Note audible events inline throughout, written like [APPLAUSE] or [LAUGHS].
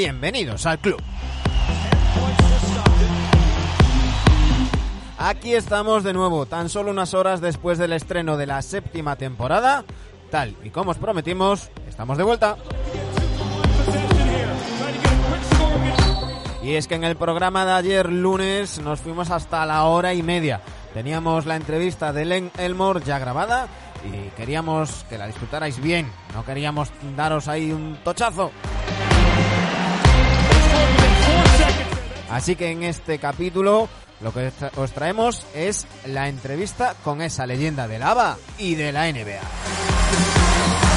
bienvenidos al club. Aquí estamos de nuevo, tan solo unas horas después del estreno de la séptima temporada. Tal y como os prometimos, estamos de vuelta. Y es que en el programa de ayer lunes nos fuimos hasta la hora y media. Teníamos la entrevista de Len Elmore ya grabada y queríamos que la disfrutarais bien. No queríamos daros ahí un tochazo. Así que en este capítulo lo que os traemos es la entrevista con esa leyenda del ABA y de la NBA.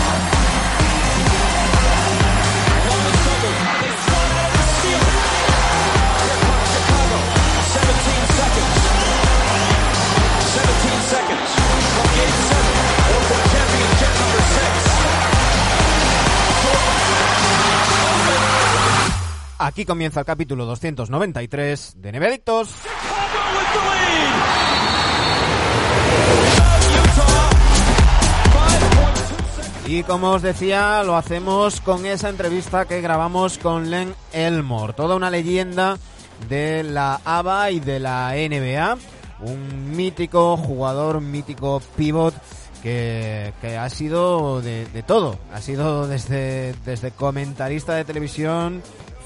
Aquí comienza el capítulo 293 de Nevedictos. Y como os decía, lo hacemos con esa entrevista que grabamos con Len Elmore, toda una leyenda de la ABA y de la NBA, un mítico jugador, mítico pivot que, que ha sido de, de, todo, ha sido desde, desde comentarista de televisión,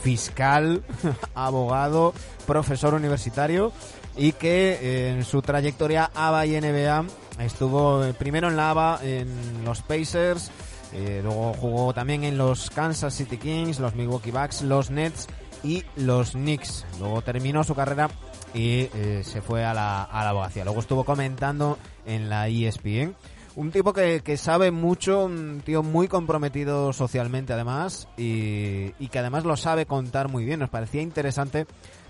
fiscal, [LAUGHS] abogado, profesor universitario y que eh, en su trayectoria ABA y NBA estuvo eh, primero en la ABA en los Pacers, eh, luego jugó también en los Kansas City Kings, los Milwaukee Bucks, los Nets y los Knicks. Luego terminó su carrera y se fue a la, a la abogacía. Luego estuvo comentando en la ESPN un tipo que, sabe mucho, un tío muy comprometido socialmente además y, y, que además lo sabe contar muy bien. Nos parecía interesante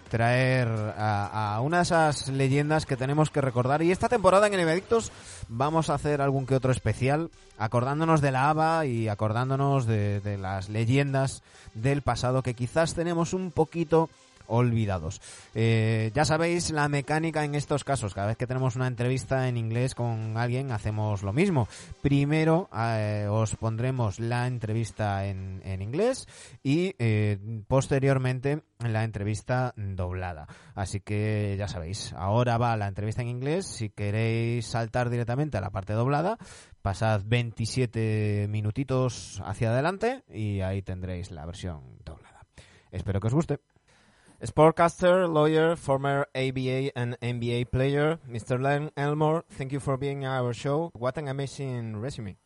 traer a, una de esas leyendas que tenemos que recordar y esta temporada en Evedictos vamos a hacer algún que otro especial acordándonos de la ABA y acordándonos de, de las leyendas del pasado que quizás tenemos un poquito olvidados. Eh, ya sabéis la mecánica en estos casos. Cada vez que tenemos una entrevista en inglés con alguien hacemos lo mismo. Primero eh, os pondremos la entrevista en, inglés y eh, posteriormente la entrevista doblada. Así que ya sabéis, ahora va la entrevista en inglés. Si queréis saltar directamente a la parte doblada, pasad 27 minutitos hacia adelante y ahí tendréis la versión doblada. Espero que os guste. Sportcaster, lawyer, former ABA and NBA player, Mr. Len Elmore, thank you for being on our show. What an amazing resume.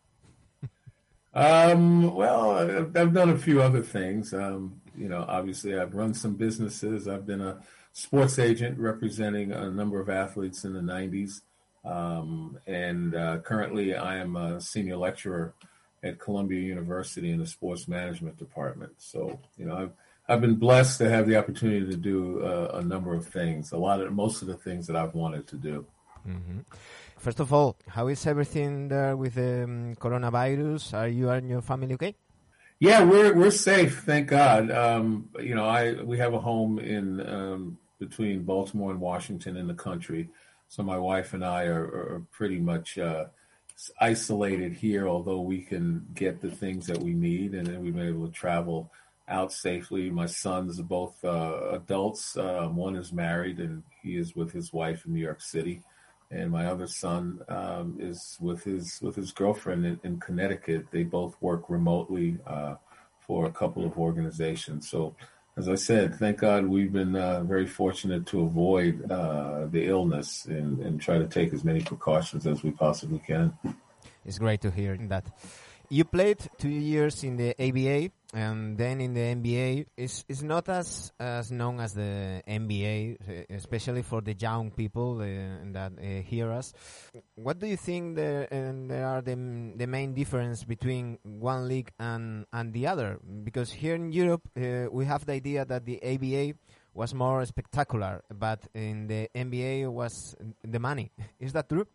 [LAUGHS] um, well, I've, I've done a few other things. Um, you know, obviously, I've run some businesses. I've been a sports agent representing a number of athletes in the 90s. Um, and uh, currently, I am a senior lecturer at Columbia University in the sports management department. So, you know, I've I've been blessed to have the opportunity to do uh, a number of things. A lot of most of the things that I've wanted to do. Mm-hmm. First of all, how is everything there with the um, coronavirus? Are you and your family okay? Yeah, we're we're safe, thank God. Um, you know, I we have a home in um, between Baltimore and Washington in the country, so my wife and I are, are pretty much uh, isolated here. Although we can get the things that we need, and, and we've been able to travel out safely. My sons are both uh, adults. Um, one is married and he is with his wife in New York City, and my other son um, is with his with his girlfriend in, in Connecticut. They both work remotely uh, for a couple of organizations. So, as I said, thank God we've been uh, very fortunate to avoid uh, the illness and, and try to take as many precautions as we possibly can. It's great to hear that. You played two years in the ABA and then in the NBA, it's, it's not as as known as the NBA, eh, especially for the young people uh, that uh, hear us. What do you think there, there are the, the main difference between one league and, and the other? Because here in Europe, uh, we have the idea that the ABA was more spectacular, but in the NBA was the money. [LAUGHS] Is that true?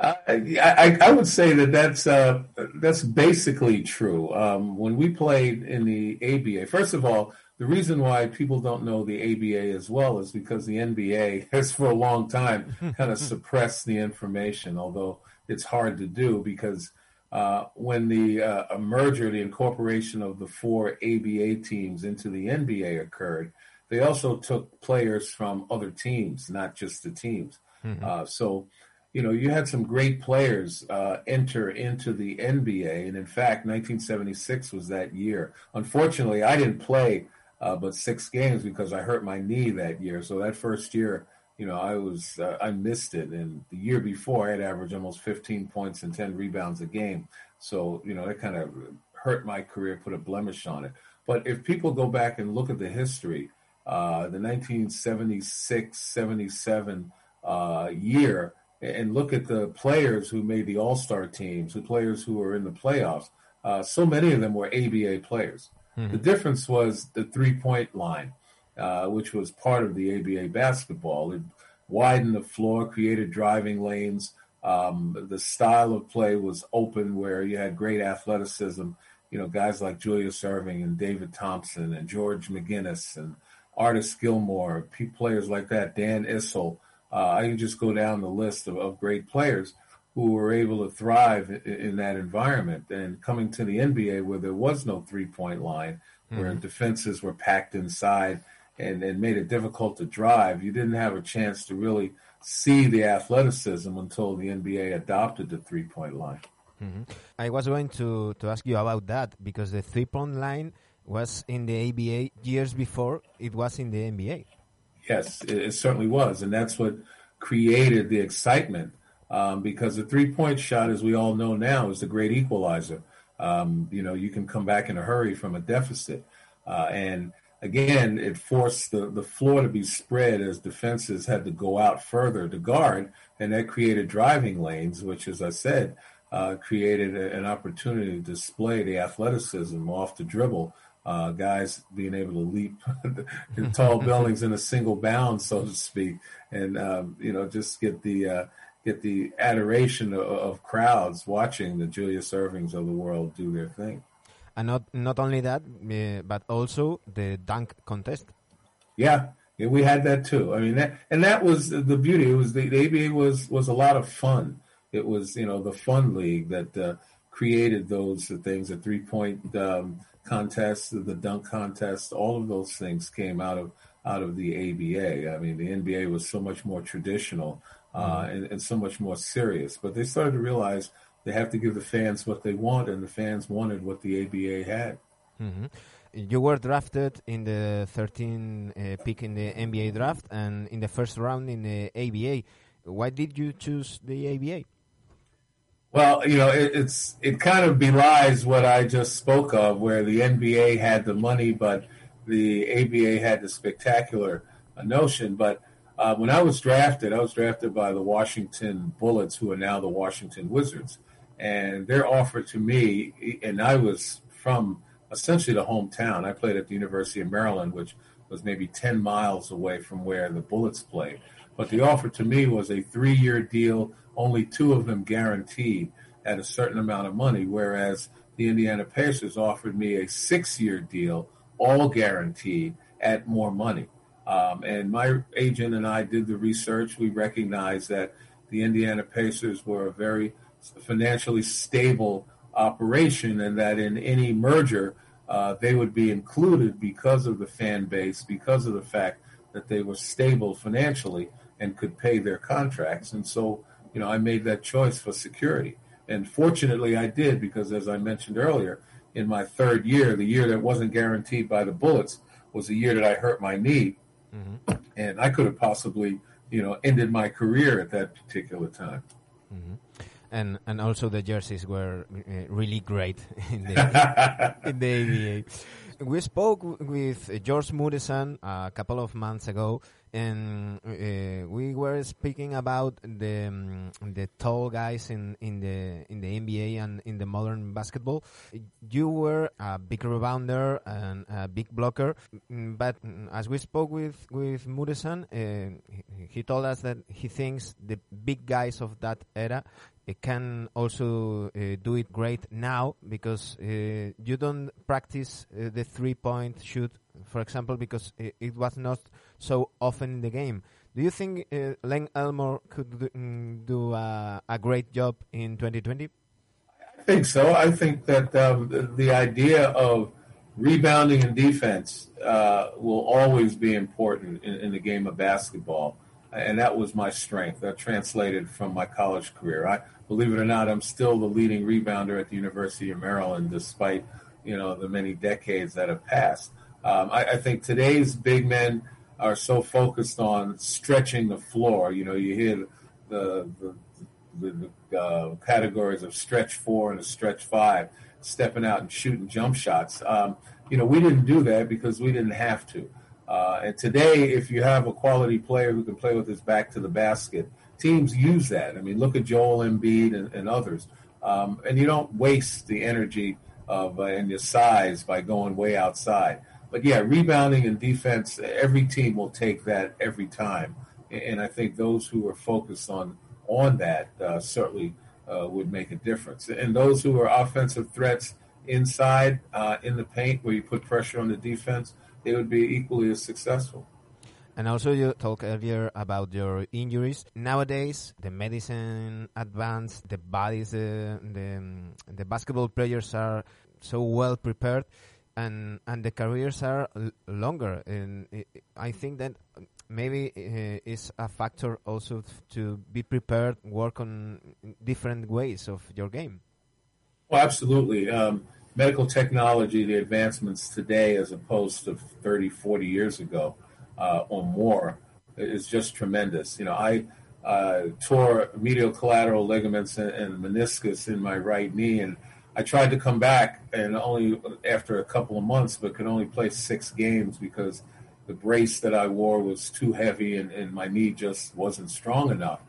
I, I, I would say that that's uh, that's basically true. Um, when we played in the ABA, first of all, the reason why people don't know the ABA as well is because the NBA [LAUGHS] has, for a long time, [LAUGHS] kind of suppressed the information. Although it's hard to do because uh, when the uh, merger, the incorporation of the four ABA teams into the NBA occurred, they also took players from other teams, not just the teams. Mm-hmm. Uh, so you know, you had some great players uh, enter into the NBA, and in fact, 1976 was that year. Unfortunately, I didn't play uh, but six games because I hurt my knee that year. So that first year, you know, I was uh, I missed it, and the year before, I had averaged almost 15 points and 10 rebounds a game. So you know, that kind of hurt my career, put a blemish on it. But if people go back and look at the history, uh, the 1976 77 uh, year and look at the players who made the All Star teams, the players who were in the playoffs, uh, so many of them were ABA players. Mm-hmm. The difference was the three point line, uh, which was part of the ABA basketball. It widened the floor, created driving lanes. Um, the style of play was open, where you had great athleticism. You know, guys like Julius Erving and David Thompson and George McGinnis and Artis Gilmore, players like that, Dan Issel. Uh, I can just go down the list of, of great players who were able to thrive in, in, that environment. And coming to the NBA where there was no three point line, mm-hmm. where defenses were packed inside and, and made it difficult to drive, you didn't have a chance to really see the athleticism until the NBA adopted the three point line. Mm-hmm. I was going to, to ask you about that because the three point line was in the ABA years before it was in the NBA. Yes, it, it certainly was, and that's what created the excitement um, because the three point shot, as we all know now, is the great equalizer. Um, you know, you can come back in a hurry from a deficit, uh, and again, it forced the, the floor to be spread as defenses had to go out further to guard, and that created driving lanes, which, as I said, uh, created a, an opportunity to display the athleticism off the dribble uh, guys being able to leap [LAUGHS] tall [LAUGHS] buildings in a single bound, so to speak, and um, you know just get the uh, get the adoration of, of, crowds watching the Julius Ervings of the world do their thing. And not not only that, but also the dunk contest. Yeah, yeah, we had that too. I mean, that, and that was the beauty. It was the, the ABA was was a lot of fun. It was you know the fun league that uh, created those things, the three point um, contest, the dunk contest, all of those things came out of out of the ABA. I mean, the NBA was so much more traditional uh, mm-hmm. and, and, so much more serious. But they started to realize they have to give the fans what they want, and the fans wanted what the ABA had. Mm-hmm. You were drafted in the 13th uh, pick in the NBA draft and in the first round in the ABA. Why did you choose the ABA? Well, you know, it, it's it kind of belies what I just spoke of, where the NBA had the money, but the ABA had the spectacular notion. But uh, when I was drafted, I was drafted by the Washington Bullets, who are now the Washington Wizards, and their offer to me, and I was from essentially the hometown. I played at the University of Maryland, which was maybe ten miles away from where the Bullets played. But the offer to me was a three-year deal only two of them guaranteed at a certain amount of money, whereas the Indiana Pacers offered me a six-year deal, all guaranteed at more money. Um, and my agent and I did the research. We recognized that the Indiana Pacers were a very financially stable operation, and that in any merger, uh, they would be included because of the fan base, because of the fact that they were stable financially and could pay their contracts. And so you know, I made that choice for security. And fortunately, I did because, as I mentioned earlier, in my third year, the year that wasn't guaranteed by the bullets was the year that I hurt my knee. Mm-hmm. And I could have possibly, you know, ended my career at that particular time. Mm-hmm. And and also the jerseys were uh, really great in the [LAUGHS] in the ABA we spoke with George Muresan a couple of months ago, and uh, we were speaking about the um, the tall guys in, in the in the NBA and in the modern basketball. You were a big rebounder and a big blocker, but as we spoke with with Muresan, uh, he told us that he thinks the big guys of that era can also uh, do it great now because uh, you don't practice uh, the three point shoot, for example, because it was not so often in the game. Do you think uh, Len Elmore could do, mm, do uh, a great job in 2020? I think so. I think that um, the, the, idea of rebounding and defense uh, will always be important in, in, the game of basketball and that was my strength. That translated from my college career. I believe it or not, I'm still the leading rebounder at the University of Maryland, despite you know the many decades that have passed. Um, I, I, think today's big men are so focused on stretching the floor. You know, you hear the the, the, the uh, categories of stretch four and a stretch five, stepping out and shooting jump shots. Um, you know, we didn't do that because we didn't have to. Uh, and today, if you have a quality player who can play with his back to the basket, teams use that. I mean, look at Joel Embiid and, and others. Um, and you don't waste the energy of uh, and your size by going way outside. But yeah, rebounding and defense, every team will take that every time. And I think those who are focused on on that uh, certainly uh, would make a difference. And those who are offensive threats inside uh, in the paint, where you put pressure on the defense they would be equally as successful. And also, you talked earlier about your injuries. Nowadays, the medicine advanced, the bodies, uh, the, mm, the basketball players are so well prepared, and and the careers are longer. And I think that maybe it's uh, is a factor also to be prepared, work on different ways of your game. Well, absolutely. Um, medical technology, the advancements today as opposed to 30, 40 years ago uh, or more is just tremendous. You know, I uh, tore medial collateral ligaments and, and, meniscus in my right knee, and I tried to come back, and only after a couple of months, but could only play six games because the brace that I wore was too heavy, and, and my knee just wasn't strong enough.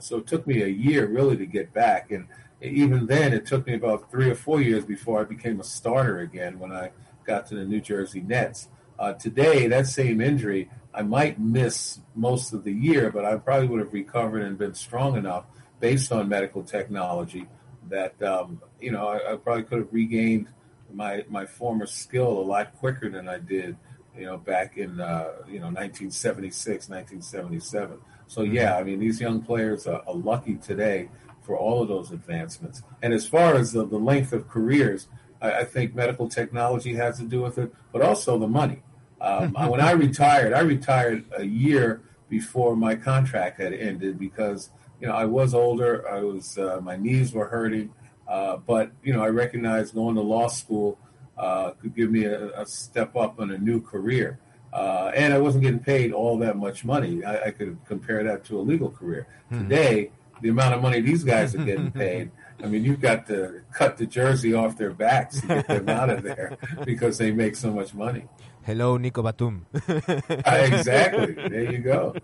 So it took me a year really to get back, and even then, it took me about three or four years before I became a starter again when I got to the New Jersey Nets. Uh, today, that same injury, I might miss most of the year, but I probably would have recovered and been strong enough based on medical technology that, um, you know, I, I, probably could have regained my, my former skill a lot quicker than I did, you know, back in, uh, you know, 1976, 1977. So, mm-hmm. yeah, I mean, these young players are, are lucky today for all of those advancements. And as far as the, the length of careers, I, I, think medical technology has to do with it, but also the money. Um, [LAUGHS] when I retired, I retired a year before my contract had ended because you know I was older, I was uh, my knees were hurting, uh, but you know I recognized going to law school uh, could give me a, a, step up in a new career. Uh, and I wasn't getting paid all that much money. I, I could compare that to a legal career. Mm-hmm. Today, the amount of money these guys are getting paid. I mean, you've got to cut the jersey off their backs to get them out of there because they make so much money. Hello, Nico Batum. Uh, exactly. There you go.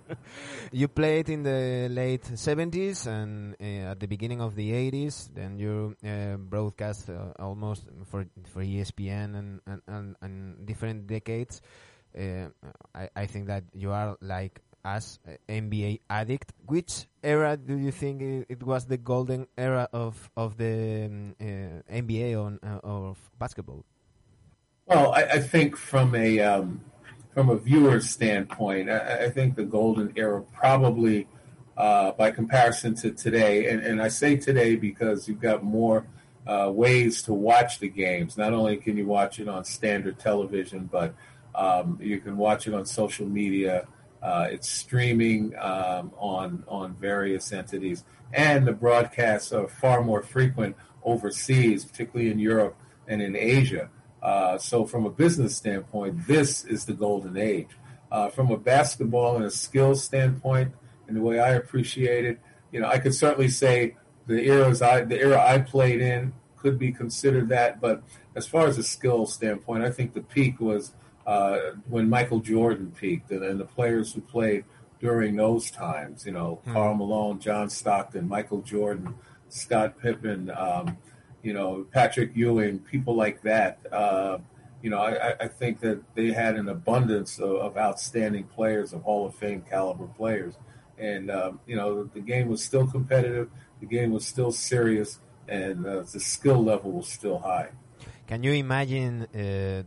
You played in the late 70s and uh, at the beginning of the 80s. Then you uh, broadcast uh, almost for for ESPN and, and, and, and different decades. Uh, I, I think that you are like as NBA addict. Which era do you think it, was the golden era of of the um, uh, NBA on uh, of basketball? Well, I, I think from a um, from a viewer's standpoint, I, I, think the golden era probably uh, by comparison to today, and, and, I say today because you've got more uh, ways to watch the games. Not only can you watch it on standard television, but um, you can watch it on social media. Uh, it's streaming um, on on various entities, and the broadcasts are far more frequent overseas, particularly in Europe and in Asia. Uh, so, from a business standpoint, this is the golden age. Uh, from a basketball and a skill standpoint, and the way I appreciate it, you know, I could certainly say the eras I the era I played in could be considered that. But as far as a skill standpoint, I think the peak was uh, when Michael Jordan peaked and, the players who played during those times, you know, mm-hmm. Karl Malone, John Stockton, Michael Jordan, Scott Pippen, um, you know, Patrick Ewing, people like that. Uh, you know, I, I, think that they had an abundance of, of, outstanding players, of Hall of Fame caliber players. And, um, you know, the game was still competitive, the game was still serious, and uh, the skill level was still high. Can you imagine uh,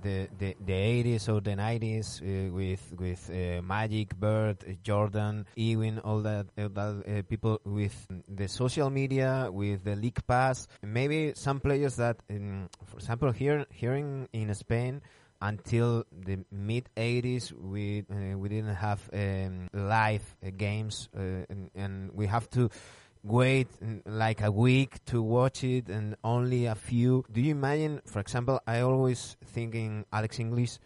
the, the the 80s or the 90s uh, with with uh, Magic, Bird, Jordan, Ewing, all that, that uh, people with the social media, with the league pass? Maybe some players that, um, for example, here here in, in Spain until the mid 80s we uh, we didn't have um, live uh, games uh, and, and, we have to wait like a week to watch it and only a few. Do you imagine, for example, I always think in Alex English,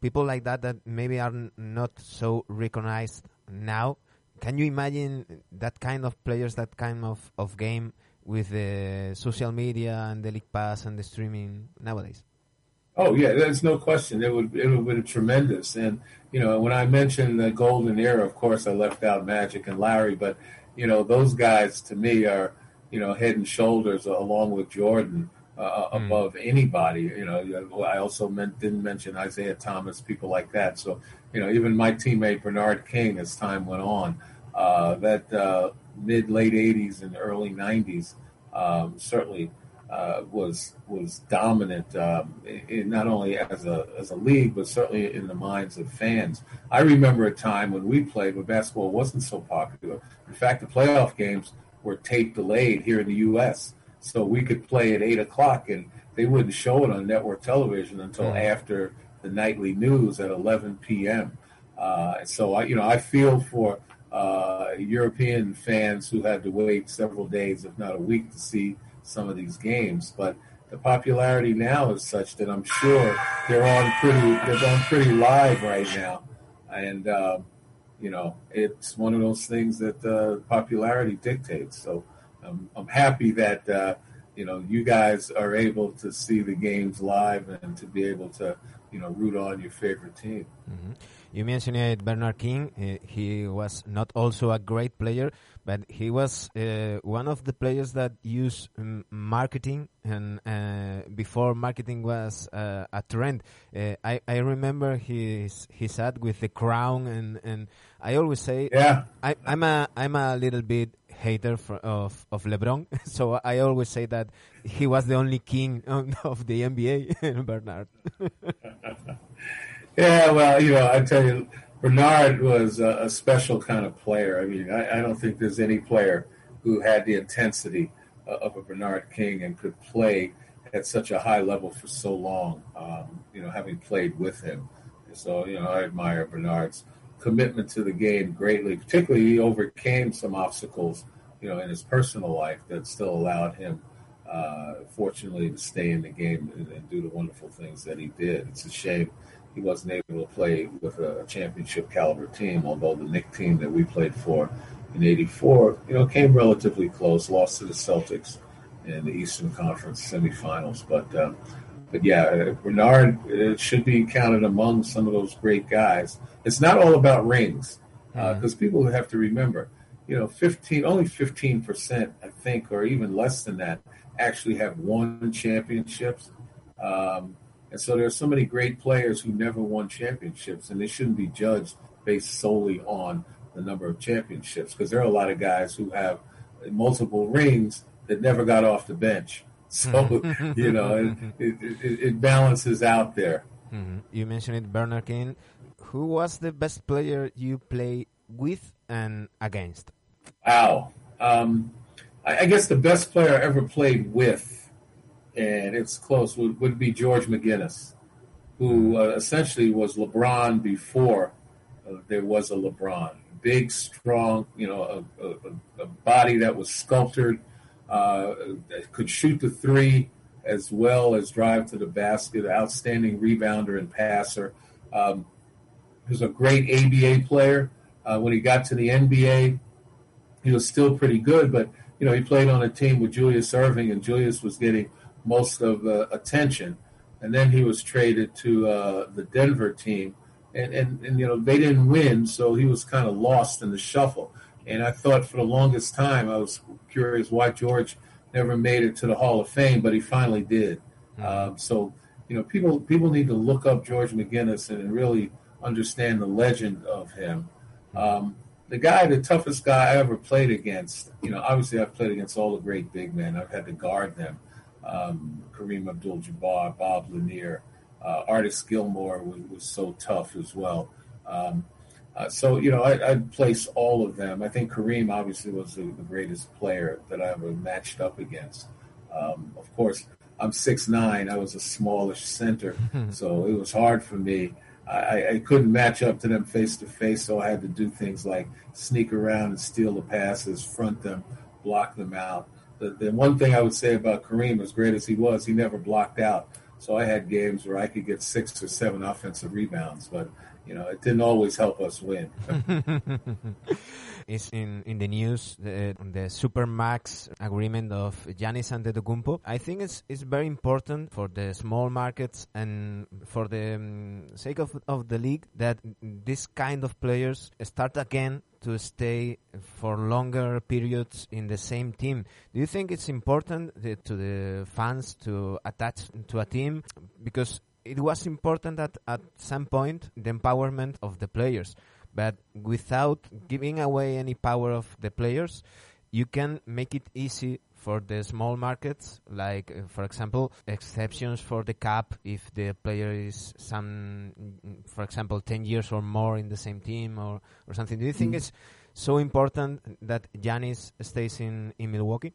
people like that that maybe are not so recognized now. Can you imagine that kind of players, that kind of, of game with the social media and the league pass and the streaming nowadays? Oh yeah, there's no question. It would it would be tremendous. And you know, when I mentioned the golden era, of course, I left out Magic and Larry, but you know, those guys to me are, you know, head and shoulders along with Jordan uh, mm. above anybody. You know, I also meant, didn't mention Isiah Thomas, people like that. So, you know, even my teammate Bernard King, as time went on, uh, that uh, mid late '80s and early '90s, um, certainly uh, was was dominant, um, in, not only as a as a league, but certainly in the minds of fans. I remember a time when we played when basketball wasn't so popular. In fact, the playoff games were tape delayed here in the U.S., so we could play at eight o'clock, and they wouldn't show it on network television until mm. after the nightly news at 11 p.m. Uh, so I, you know, I feel for uh, European fans who had to wait several days, if not a week, to see some of these games, but the popularity now is such that I'm sure they're on pretty they're on pretty live right now, and um, you know it's one of those things that uh, popularity dictates. So I'm happy that uh, you know you guys are able to see the games live and to be able to you know root on your favorite team. Mm-hmm. You mentioned Bernard King. Uh, he was not also a great player, but he was uh, one of the players that used um, marketing, and uh, before marketing was uh, a trend. Uh, I, I remember his he sat with the crown, and, and I always say, yeah, I, am a I'm a little bit hater for, of of LeBron, [LAUGHS] so I always say that he was the only king [LAUGHS] of, of the NBA, [LAUGHS] Bernard. Yeah, well, you know, I tell you, Bernard was a, a special kind of player. I mean, I, I, don't think there's any player who had the intensity uh, of a Bernard King and could play at such a high level for so long. Um, you know, having played with him, so you know, I admire Bernard's commitment to the game greatly. Particularly, he overcame some obstacles, you know, in his personal life that still allowed him. Uh, fortunately, to stay in the game and, and do the wonderful things that he did. It's a shame he wasn't able to play with a championship caliber team, although the Knick team that we played for in 84, you know, came relatively close, lost to the Celtics in the Eastern Conference semifinals. But, um, but yeah, uh, Bernard should be counted among some of those great guys. It's not all about rings, because uh, mm-hmm. uh, people have to remember, you know, 15, only 15%, I think, or even less than that, actually have won championships. Um, and so there are so many great players who never won championships, and they shouldn't be judged based solely on the number of championships because there are a lot of guys who have multiple rings that never got off the bench. [LAUGHS] So, [LAUGHS] you know, it, it, it, balances out there. Mm-hmm. You mentioned it, Bernard King. Who was the best player you played with and against? Wow. Um, I, I guess the best player I ever played with and it's close, would, would be George McGinnis, who uh, essentially was LeBron before uh, there was a LeBron. Big, strong, you know, a, a, a body that was sculptured, uh, that could shoot the three as well as drive to the basket, outstanding rebounder and passer. Um, he was a great ABA player. Uh, when he got to the NBA, he was still pretty good, but, you know, he played on a team with Julius Erving, and Julius was getting – most of the attention. And then he was traded to uh, the Denver team. And, and, and, you know, they didn't win, so he was kind of lost in the shuffle. And I thought for the longest time, I was curious why George never made it to the Hall of Fame, but he finally did. Hmm. Um, so, you know, people people need to look up George McGinnis and really understand the legend of him. Um, the guy, the toughest guy I ever played against. You know, obviously I've played against all the great big men. I've had to guard them, um, Kareem Abdul-Jabbar, Bob Lanier, uh, Artis Gilmore was, was, so tough as well. Um, uh, so you know, I, would place all of them. I think Kareem obviously was the, the greatest player that I ever matched up against. Um, of course, I'm six nine. I was a smallish center, [LAUGHS] so it was hard for me. I, I couldn't match up to them face to face, so I had to do things like sneak around and steal the passes, front them, block them out the, the one thing I would say about Kareem, as great as he was, he never blocked out. So I had games where I could get six or seven offensive rebounds, but you know it didn't always help us win. [LAUGHS] it's in in the news the, the supermax agreement of Giannis Antetokounmpo. I think it's it's very important for the small markets and for the um, sake of of the league that this kind of players start again to stay for longer periods in the same team. Do you think it's important uh, to the fans to attach to a team because it was important that at some point the empowerment of the players, but without giving away any power of the players, you can make it easy for the small markets, like uh, for example, exceptions for the cap if the player is some, for example, ten years or more in the same team or or something. Do you think mm. it's so important that Giannis stays in in Milwaukee?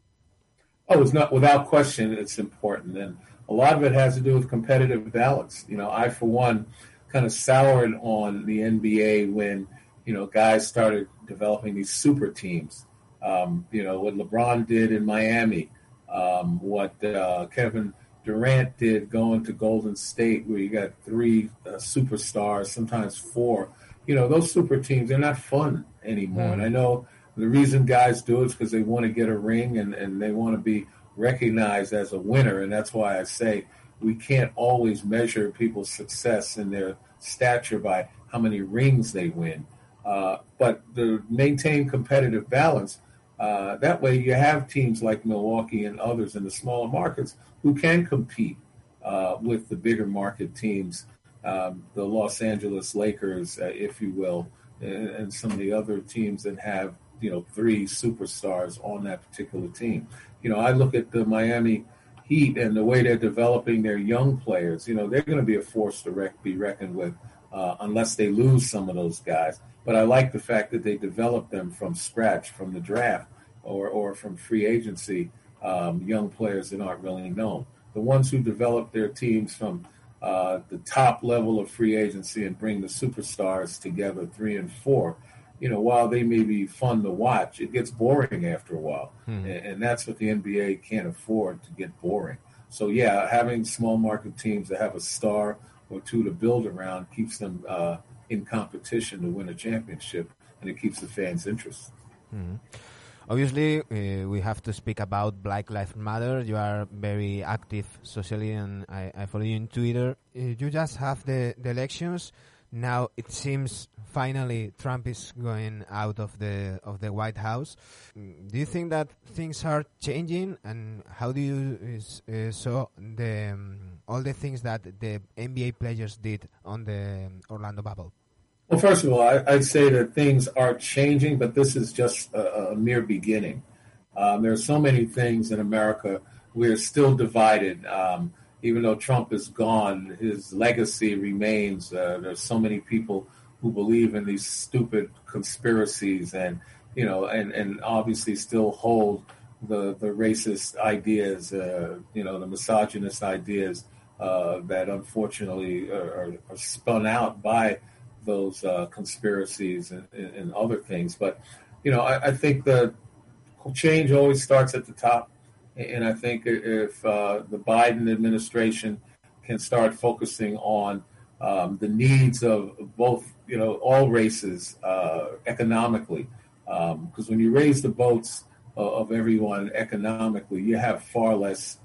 Oh, it's not without question. It's important, and a lot of it has to do with competitive balance. You know, I for one kind of soured on the NBA when you know guys started developing these super teams um, you know, what LeBron did in Miami, um, what uh, Kevin Durant did going to Golden State, where you got three uh, superstars, sometimes four. You know, those super teams, they're not fun anymore. mm And I mm. know the reason guys do it is because they want to get a ring and, and they want to be recognized as a winner. And that's why I say we can't always measure people's success and their stature by how many rings they win. Uh, but to maintain competitive balance, uh, that way, you have teams like Milwaukee and others in the smaller markets who can compete uh, with the bigger market teams, um, the Los Angeles Lakers, uh, if you will, and, and, some of the other teams that have you know three superstars on that particular team. You know, I look at the Miami Heat and the way they're developing their young players, you know, they're going to be a force to rec- be reckoned with uh, unless they lose some of those guys. But I like the fact that they developed them from scratch, from the draft, or, or from free agency, um, young players that aren't really known. The ones who develop their teams from uh, the top level of free agency and bring the superstars together, three and four, you know, while they may be fun to watch, it gets boring after a while. Hmm. And, and, that's what the NBA can't afford to get boring. So, yeah, having small market teams that have a star or two to build around keeps them uh, in competition to win a championship and it keeps the fans' interest. Hmm. Obviously, uh, we have to speak about Black Lives Matter. You are very active socially, and I, I follow you on Twitter. Eh, you just have the, the elections. Now it seems finally Trump is going out of the of the White House. Mm, do you think that things are changing, and how do you uh, saw the um, all the things that the NBA players did on the um, Orlando bubble? Well, first of all, I, would say that things are changing, but this is just a, a mere beginning. Um, there are so many things in America we are still divided. Um, even though Trump is gone, his legacy remains. Uh, there's so many people who believe in these stupid conspiracies and, you know, and, and obviously still hold the, the racist ideas, uh, you know, the misogynist ideas uh, that unfortunately are, are, spun out by those uh, conspiracies and, and, other things. But, you know, I, I think the change always starts at the top and I think if uh, the Biden administration can start focusing on um, the needs of both, you know, all races uh, economically, because um, when you raise the boats of everyone economically, you have far less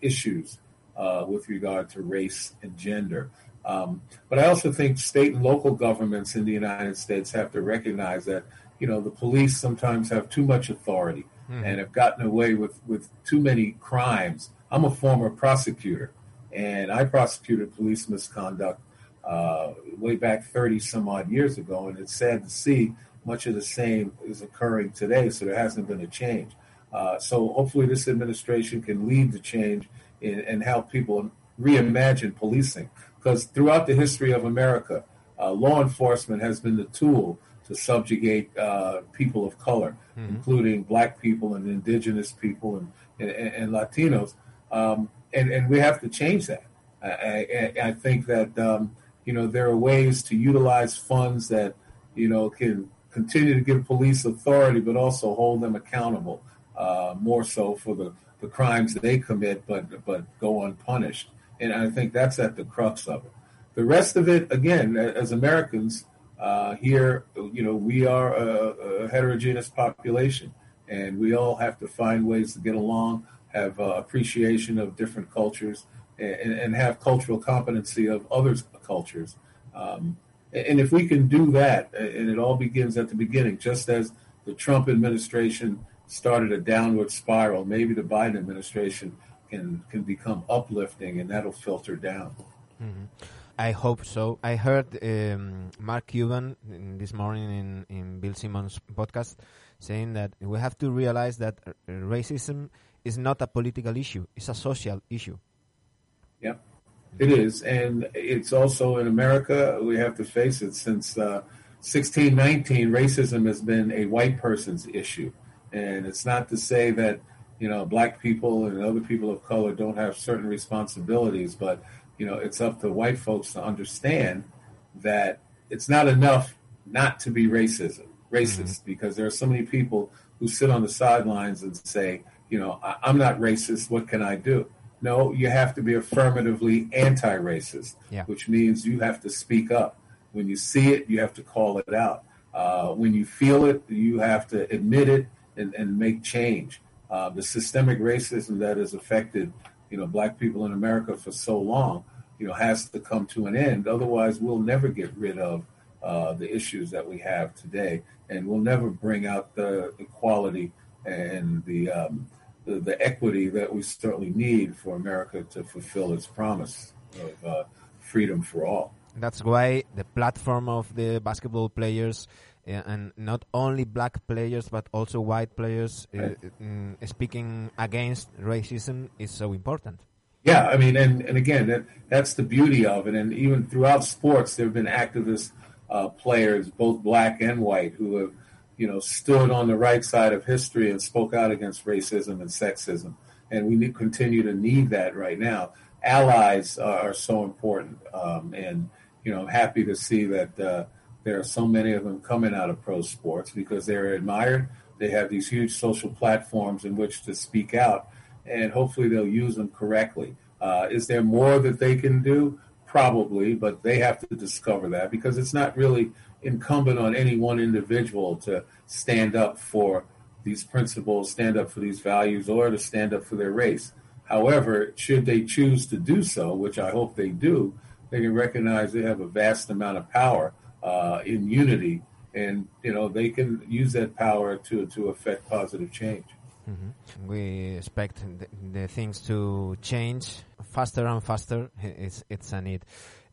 issues uh, with regard to race and gender. Um, but I also think state and local governments in the United States have to recognize that, you know, the police sometimes have too much authority mm-hmm. and have gotten away with, with too many crimes. I'm a former prosecutor, and I prosecuted police misconduct uh, way back 30 some odd years ago, and it's sad to see much of the same is occurring today, so there hasn't been a change. Uh, so hopefully, this administration can lead the change in, help people reimagine policing. Because throughout the history of America, uh, law enforcement has been the tool to subjugate uh, people of color, mm-hmm. including black people and indigenous people and, and, and Latinos. Um, and, and we have to change that. I, I, I think that, um, you know, there are ways to utilize funds that, you know, can continue to give police authority, but also hold them accountable uh, more so for the, the crimes that they commit, but, but go unpunished. And I think that's at the crux of it. The rest of it, again, as Americans, uh, here, you know, we are a, a, heterogeneous population, and we all have to find ways to get along, have uh, appreciation of different cultures, and, and, have cultural competency of other cultures. Um, and if we can do that, and it all begins at the beginning, just as the Trump administration started a downward spiral, maybe the Biden administration can can become uplifting, and that'll filter down. Mm-hmm. I hope so. I heard um, Mark Cuban this morning in, in Bill Simmons' podcast saying that we have to realize that racism is not a political issue; it's a social issue. Yeah, it is, and it's also in America. We have to face it. Since uh, 1619, racism has been a white person's issue, and it's not to say that you know black people and other people of color don't have certain responsibilities, but you know, it's up to white folks to understand that it's not enough not to be racism, racist, mm-hmm. because there are so many people who sit on the sidelines and say, you know, I- I'm not racist. What can I do? No, you have to be affirmatively anti racist, yeah. which means you have to speak up. When you see it, you have to call it out. Uh, when you feel it, you have to admit it and, and make change. Uh, the systemic racism that has affected you know, black people in America for so long, you know, has to come to an end. Otherwise, we'll never get rid of uh, the issues that we have today, and we'll never bring out the equality and the, um, the, the equity that we certainly need for America to fulfill its promise of uh, freedom for all. That's why the platform of the basketball players and not only black players but also white players uh, mm, speaking against racism is so important. Yeah, I mean, and, and again, that, that's the beauty of it. And even throughout sports, there have been activist uh, players, both black and white, who have, you know, stood on the right side of history and spoke out against racism and sexism. And we need, continue to need that right now. Allies are, are so important. Um, and, you know, I'm happy to see that uh, there are so many of them coming out of pro sports because they're admired. They have these huge social platforms in which to speak out, and hopefully they'll use them correctly. Uh, is there more that they can do? Probably, but they have to discover that because it's not really incumbent on any one individual to stand up for these principles, stand up for these values, or to stand up for their race. However, should they choose to do so, which I hope they do, they can recognize they have a vast amount of power uh, in unity, and you know they can use that power to to affect positive change. Mm-hmm. We expect the, the, things to change faster and faster. It's it's a need.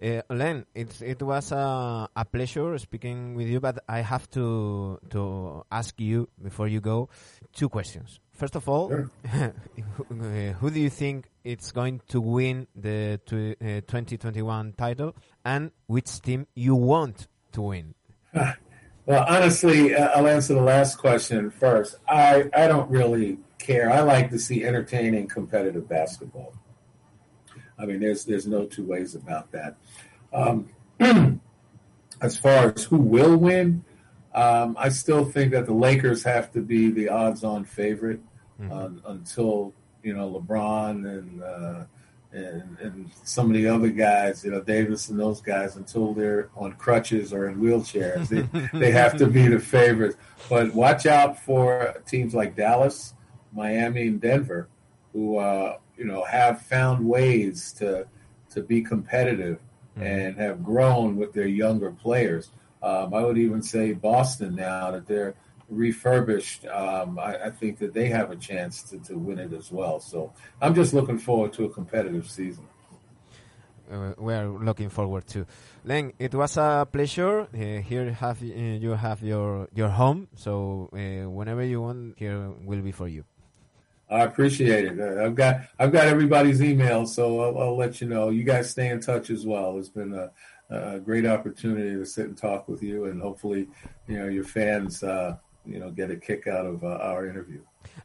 Uh, Len, it it was a, a pleasure speaking with you, but I have to to ask you before you go two questions. First of all, sure. [LAUGHS] who do you think it's going to win the 2021 uh, title, and which team you want to win? [LAUGHS] Well, honestly, uh, I'll answer the last question first. I, I don't really care. I like to see entertaining competitive basketball. I mean, there's there's no two ways about that. Um, [CLEARS THROAT] as far as who will win, um, I still think that the Lakers have to be the odds-on favorite mm-hmm. uh, until you know LeBron and uh, and, and some of the other guys, you know, Davis and those guys, until they're on crutches or in wheelchairs, they, [LAUGHS] they have to be the favorites. But watch out for teams like Dallas, Miami, and Denver, who uh, you know have found ways to to be competitive mm-hmm. and have grown with their younger players. Um, I would even say Boston now that they're refurbished, um, I, I, think that they have a chance to, to win it as well. So I'm just looking forward to a competitive season. Uh, we are looking forward to. Len, it was a pleasure. Uh, here have uh, you have your your home. So uh, whenever you want, here will be for you. I appreciate it. Uh, I've got I've got everybody's email, so I'll, I'll let you know. You guys stay in touch as well. It's been a, a great opportunity to sit and talk with you, and hopefully, you know, your fans uh, you know get a kick out of uh, our interview.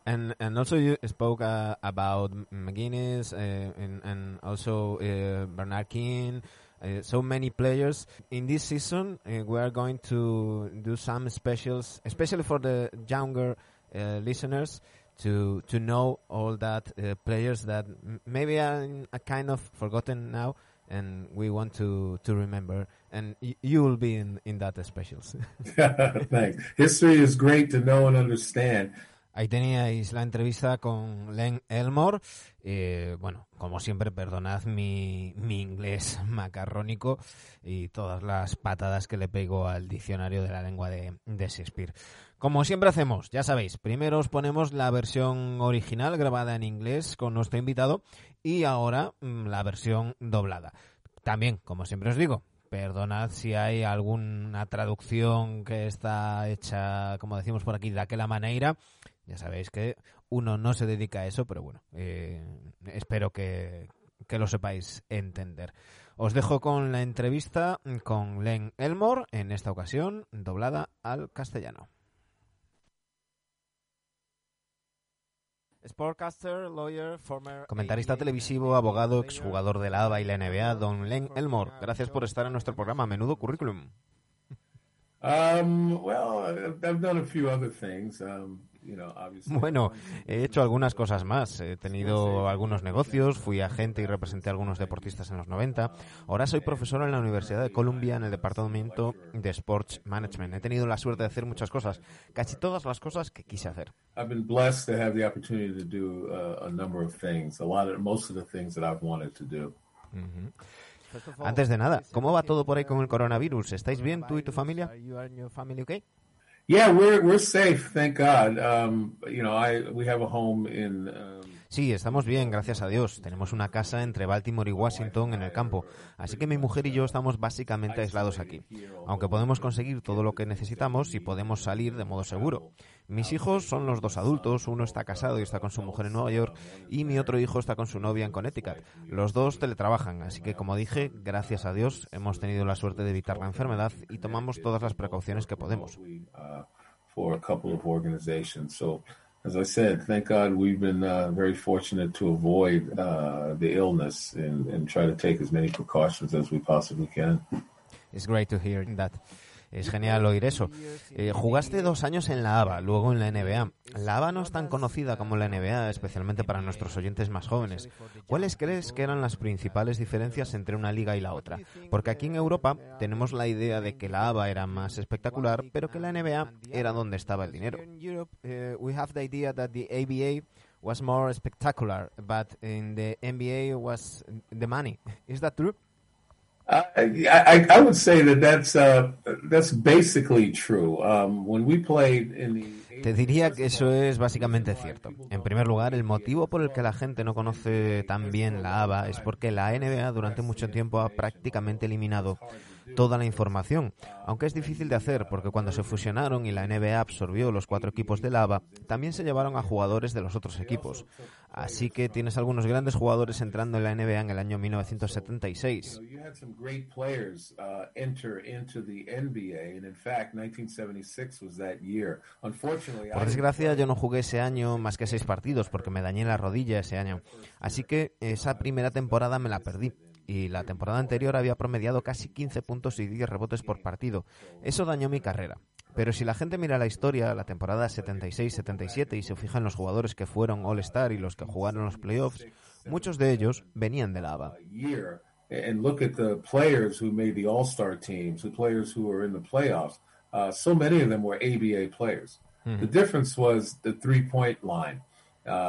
And and also you spoke uh, about McGinnis uh, and and also uh, Bernard King. Uh, so many players in this season uh, we are going to do some specials especially for the younger uh, listeners to to know all that uh, players that maybe are a kind of forgotten now and we want to, to remember. And you will be in, in that [LAUGHS] [LAUGHS] Thanks. History is great to know and understand. Ahí teníais la entrevista con Len Elmore. Eh, bueno, como siempre, perdonad mi, mi, inglés [LAUGHS] macarrónico y todas las patadas que le pego al diccionario de la lengua de, de Shakespeare. Como siempre hacemos, ya sabéis, primero os ponemos la versión original grabada en inglés con nuestro invitado y ahora mm, la versión doblada. También, como siempre os digo, perdonad si hay alguna traducción que está hecha, como decimos por aquí, de aquella manera. Ya sabéis que uno no se dedica a eso, pero bueno, eh, espero que, que lo sepáis entender. Os dejo con la entrevista mm, con Len Elmore, en esta ocasión doblada al castellano. Comentarista televisivo, abogado, exjugador de la ABA y la NBA, Don Len Elmore. Gracias por estar en nuestro programa. Menudo currículum. Um, well, I've done a few other things. Um, bueno, he hecho algunas cosas más. He tenido algunos negocios, fui agente y representé a algunos deportistas en los 90. Ahora soy profesor en la Universidad de Columbia en el departamento de Sports Management. He tenido la suerte de hacer muchas cosas, casi todas las cosas que quise hacer. Antes de nada, ¿cómo va todo por ahí con el coronavirus? ¿Estáis bien tú y tu familia? Yeah, we're we're safe, thank God. Um, you know, I we have a home in um, Sí, estamos bien, gracias a Dios. Tenemos una casa entre Baltimore y Washington en el campo, así que mi mujer y yo estamos básicamente aislados aquí. Aunque podemos conseguir todo lo que necesitamos y podemos salir de modo seguro. Mis hijos son los dos adultos, uno está casado y está con su mujer en Nueva York y mi otro hijo está con su novia en Connecticut. Los dos teletrabajan, así que como dije, gracias a Dios hemos tenido la suerte de evitar la enfermedad y tomamos todas las precauciones que podemos. Uh, as I said, thank God we've been uh, very fortunate to avoid uh, the illness and, and try to take as many precautions as we possibly can. It's great to hear that. Es genial oír eso. Eh, jugaste dos años en la ABA, luego en la NBA. La ABA no es tan conocida como la NBA, especialmente para nuestros oyentes más jóvenes. ¿Cuáles crees que eran las principales diferencias entre una liga y la otra? Porque aquí en Europa tenemos la idea de que la ABA era más espectacular, pero que la NBA era donde estaba el dinero. was more NBA was the money. [LAUGHS] Is that true? Te diría que eso es básicamente cierto. En primer lugar, el motivo por el que la gente no conoce tan bien la ABA es porque la NBA durante mucho tiempo ha prácticamente eliminado toda la información, aunque es difícil de hacer porque cuando se fusionaron y la NBA absorbió los cuatro equipos de Lava, también se llevaron a jugadores de los otros equipos. Así que tienes algunos grandes jugadores entrando en la NBA en el año 1976. Uh, Por desgracia, yo no jugué ese año más que seis partidos porque me dañé la rodilla ese año. Así que esa primera temporada me la perdí y la temporada anterior había promediado casi 15 puntos y 10 rebotes por partido. Eso dañó mi carrera. Pero si la gente mira la historia, la temporada 76-77 y se fija en los jugadores que fueron All-Star y los que jugaron los playoffs, muchos de ellos venían de la ABA.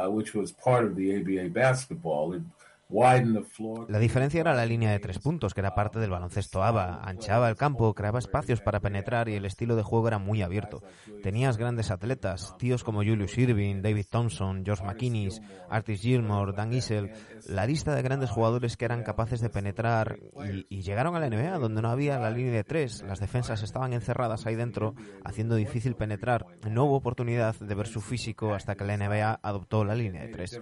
Uh, hmm. uh, basketball. La diferencia era la línea de tres puntos, que era parte del baloncesto ABA. Anchaba el campo, creaba espacios para penetrar y el estilo de juego era muy abierto. Tenías grandes atletas, tíos como Julius Irving, David Thompson, George McInnes, Artis Gilmore, Dan Issel La lista de grandes jugadores que eran capaces de penetrar y, y llegaron a la NBA, donde no había la línea de tres. Las defensas estaban encerradas ahí dentro, haciendo difícil penetrar. No hubo oportunidad de ver su físico hasta que la NBA adoptó la línea de tres.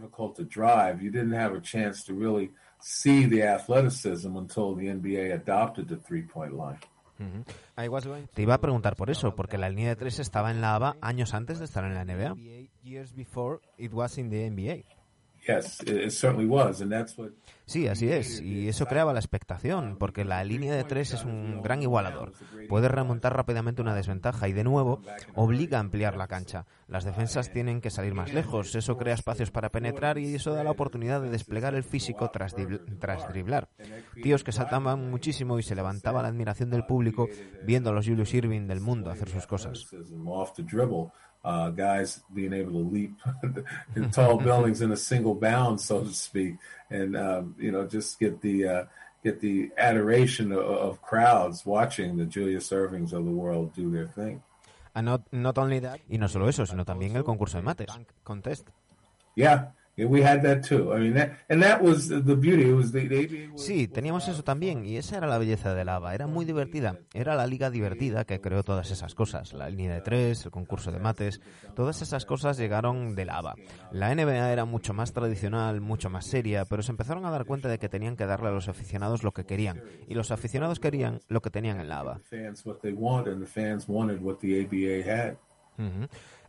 Te iba a preguntar por eso, porque la línea de tres estaba en la ABA años antes de estar en la NBA. Sí, así es, y eso creaba la expectación, porque la línea de tres es un gran igualador. Puede remontar rápidamente una desventaja y de nuevo obliga a ampliar la cancha. Las defensas tienen que salir más lejos, eso crea espacios para penetrar y eso da la oportunidad de desplegar el físico tras, tras driblar. Tíos que saltaban muchísimo y se levantaba la admiración del público viendo a los Julius Irving del mundo hacer sus cosas. guys to leap [LAUGHS] tall in a single bound, so to Julius Irvings of the world do their y no solo eso, sino también el concurso de mates. Sí, teníamos eso también y esa era la belleza del ABA. Era muy divertida. Era la liga divertida que creó todas esas cosas. La línea de tres, el concurso de mates, todas esas cosas llegaron del ABA. La NBA era mucho más tradicional, mucho más seria, pero se empezaron a dar cuenta de que tenían que darle a los aficionados lo que querían y los aficionados querían lo que tenían en la ABA.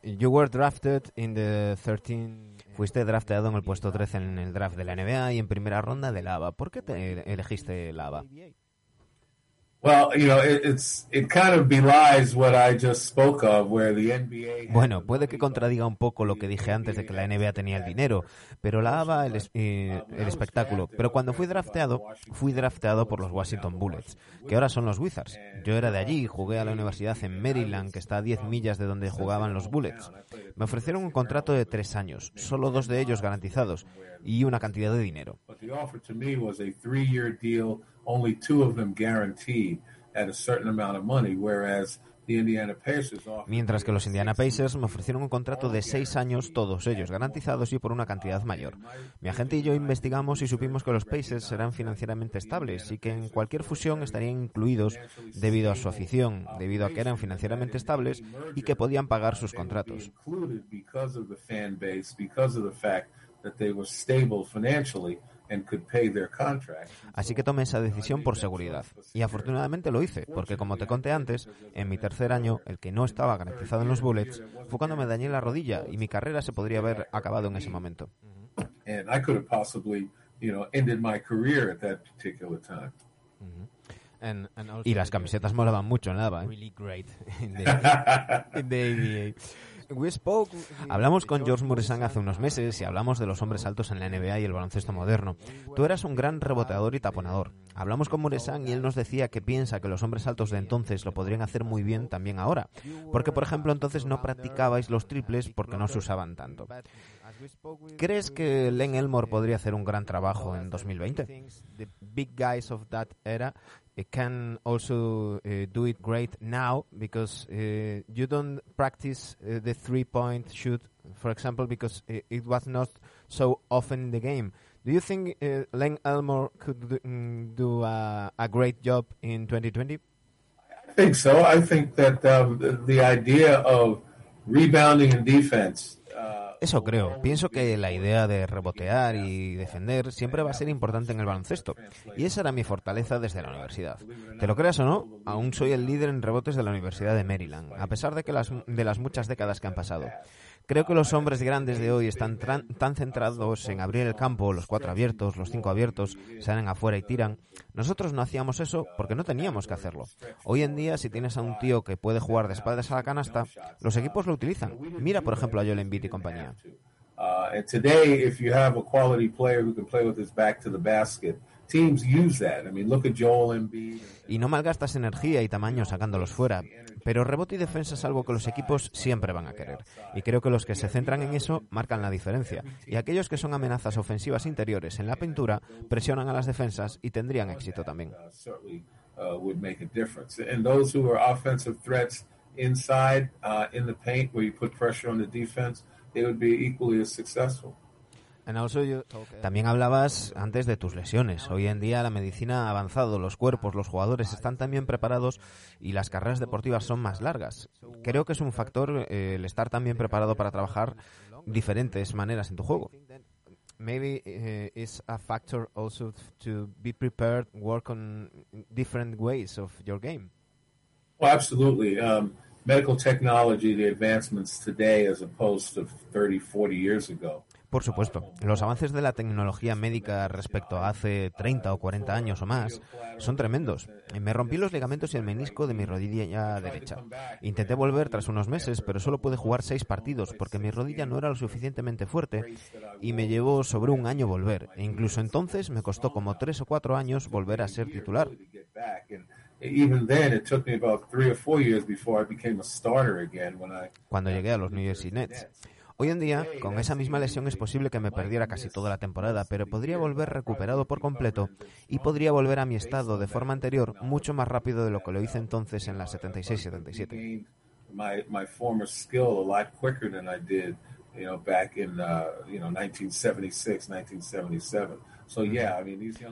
You were drafted in the 13 Fuiste drafteado en el puesto 13 en el draft de la NBA y en primera ronda de Lava. ¿Por qué te elegiste Lava? Bueno, puede que contradiga un poco lo que dije antes de que la NBA tenía el dinero, pero la ABA eh, el, espectáculo. Pero cuando fui drafteado, fui drafteado por los Washington Bullets, que ahora son los Wizards. Yo era de allí y jugué a la universidad en Maryland, que está a 10 millas de donde jugaban los Bullets. Me ofrecieron un contrato de tres años, solo dos de ellos garantizados, y una cantidad de dinero. Mientras que los Indiana Pacers me ofrecieron un contrato de seis años, todos ellos garantizados y por una cantidad mayor. Mi agente y yo investigamos y supimos que los Pacers serán financieramente estables y que en cualquier fusión estarían incluidos debido a su afición, debido a que eran financieramente estables y que podían pagar sus contratos. Así que tomé esa decisión por seguridad. Y afortunadamente lo hice, porque como te conté antes, en mi tercer año, el que no estaba garantizado en los bullets, fue cuando me dañé la rodilla y mi carrera se podría haber acabado en ese momento. Y las camisetas molaban mucho en la ABA. Hablamos con George Muresan hace unos meses y hablamos de los hombres altos en la NBA y el baloncesto moderno. Tú eras un gran reboteador y taponador. Hablamos con Muresan y él nos decía que piensa que los hombres altos de entonces lo podrían hacer muy bien también ahora. Porque, por ejemplo, entonces no practicabais los triples porque no se usaban tanto. ¿Crees que Len Elmore podría hacer un gran trabajo en 2020? it can also uh, do it great now because uh, you don't practice uh, the three point shoot, for example, because it, was not so often in the game. Do you think uh, Len Elmore could mm, do, a great job in 2020? I think so. I think that um, the, the idea of rebounding and defense uh, eso creo. Pienso que la idea de rebotear y defender siempre va a ser importante en el baloncesto. Y esa era mi fortaleza desde la universidad. Te lo creas o no, aún soy el líder en rebotes de la Universidad de Maryland, a pesar de, que de las muchas décadas que han pasado. Creo que los hombres grandes de hoy están tan centrados en abrir el campo, los cuatro abiertos, los cinco abiertos, salen afuera y tiran. Nosotros no hacíamos eso porque no teníamos que hacerlo. Hoy en día, si tienes a un tío que puede jugar de espaldas a la canasta, los equipos lo utilizan. Mira, por ejemplo, a Joel Embiid y compañía. Uh, y no malgastas energía y tamaño sacándolos fuera. Pero rebote y defensa es algo que los equipos siempre van a querer. Y creo que los que se centran en eso marcan la diferencia. Y aquellos que son amenazas ofensivas interiores en la pintura presionan a las defensas y tendrían éxito también. Uh, successful also you... También hablabas antes de tus lesiones. Hoy en día la medicina ha avanzado, los cuerpos, los jugadores están también preparados y las carreras deportivas son más largas. Creo que es un factor eh, el estar también preparado para trabajar diferentes maneras en tu juego. maybe uh, eh, it's a factor also to be prepared, work on different ways of your game. Well, oh, absolutely. Um, medical technology, the advancements today as opposed to 30, 40 years ago. Por supuesto, los avances de la tecnología médica respecto a hace 30 o 40 años o más son tremendos. Me rompí los ligamentos y el menisco de mi rodilla derecha. Intenté volver tras unos meses, pero solo pude jugar seis partidos porque mi rodilla no era lo suficientemente fuerte y me llevó sobre un año volver. E incluso entonces me costó como tres o cuatro años volver a ser titular. Cuando llegué a los New Jersey Nets. Hoy en día, con esa misma lesión es posible que me perdiera casi toda la temporada, pero podría volver recuperado por completo y podría volver a mi estado de forma anterior mucho más rápido de lo que lo hice entonces en la 76-77.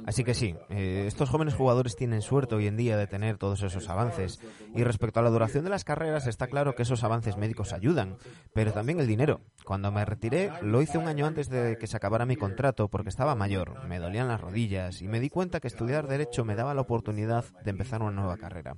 Así que sí, eh, estos jóvenes jugadores tienen suerte hoy en día de tener todos esos avances. Y respecto a la duración de las carreras, está claro que esos avances médicos ayudan, pero también el dinero. Cuando me retiré, lo hice un año antes de que se acabara mi contrato porque estaba mayor, me dolían las rodillas y me di cuenta que estudiar derecho me daba la oportunidad de empezar una nueva carrera.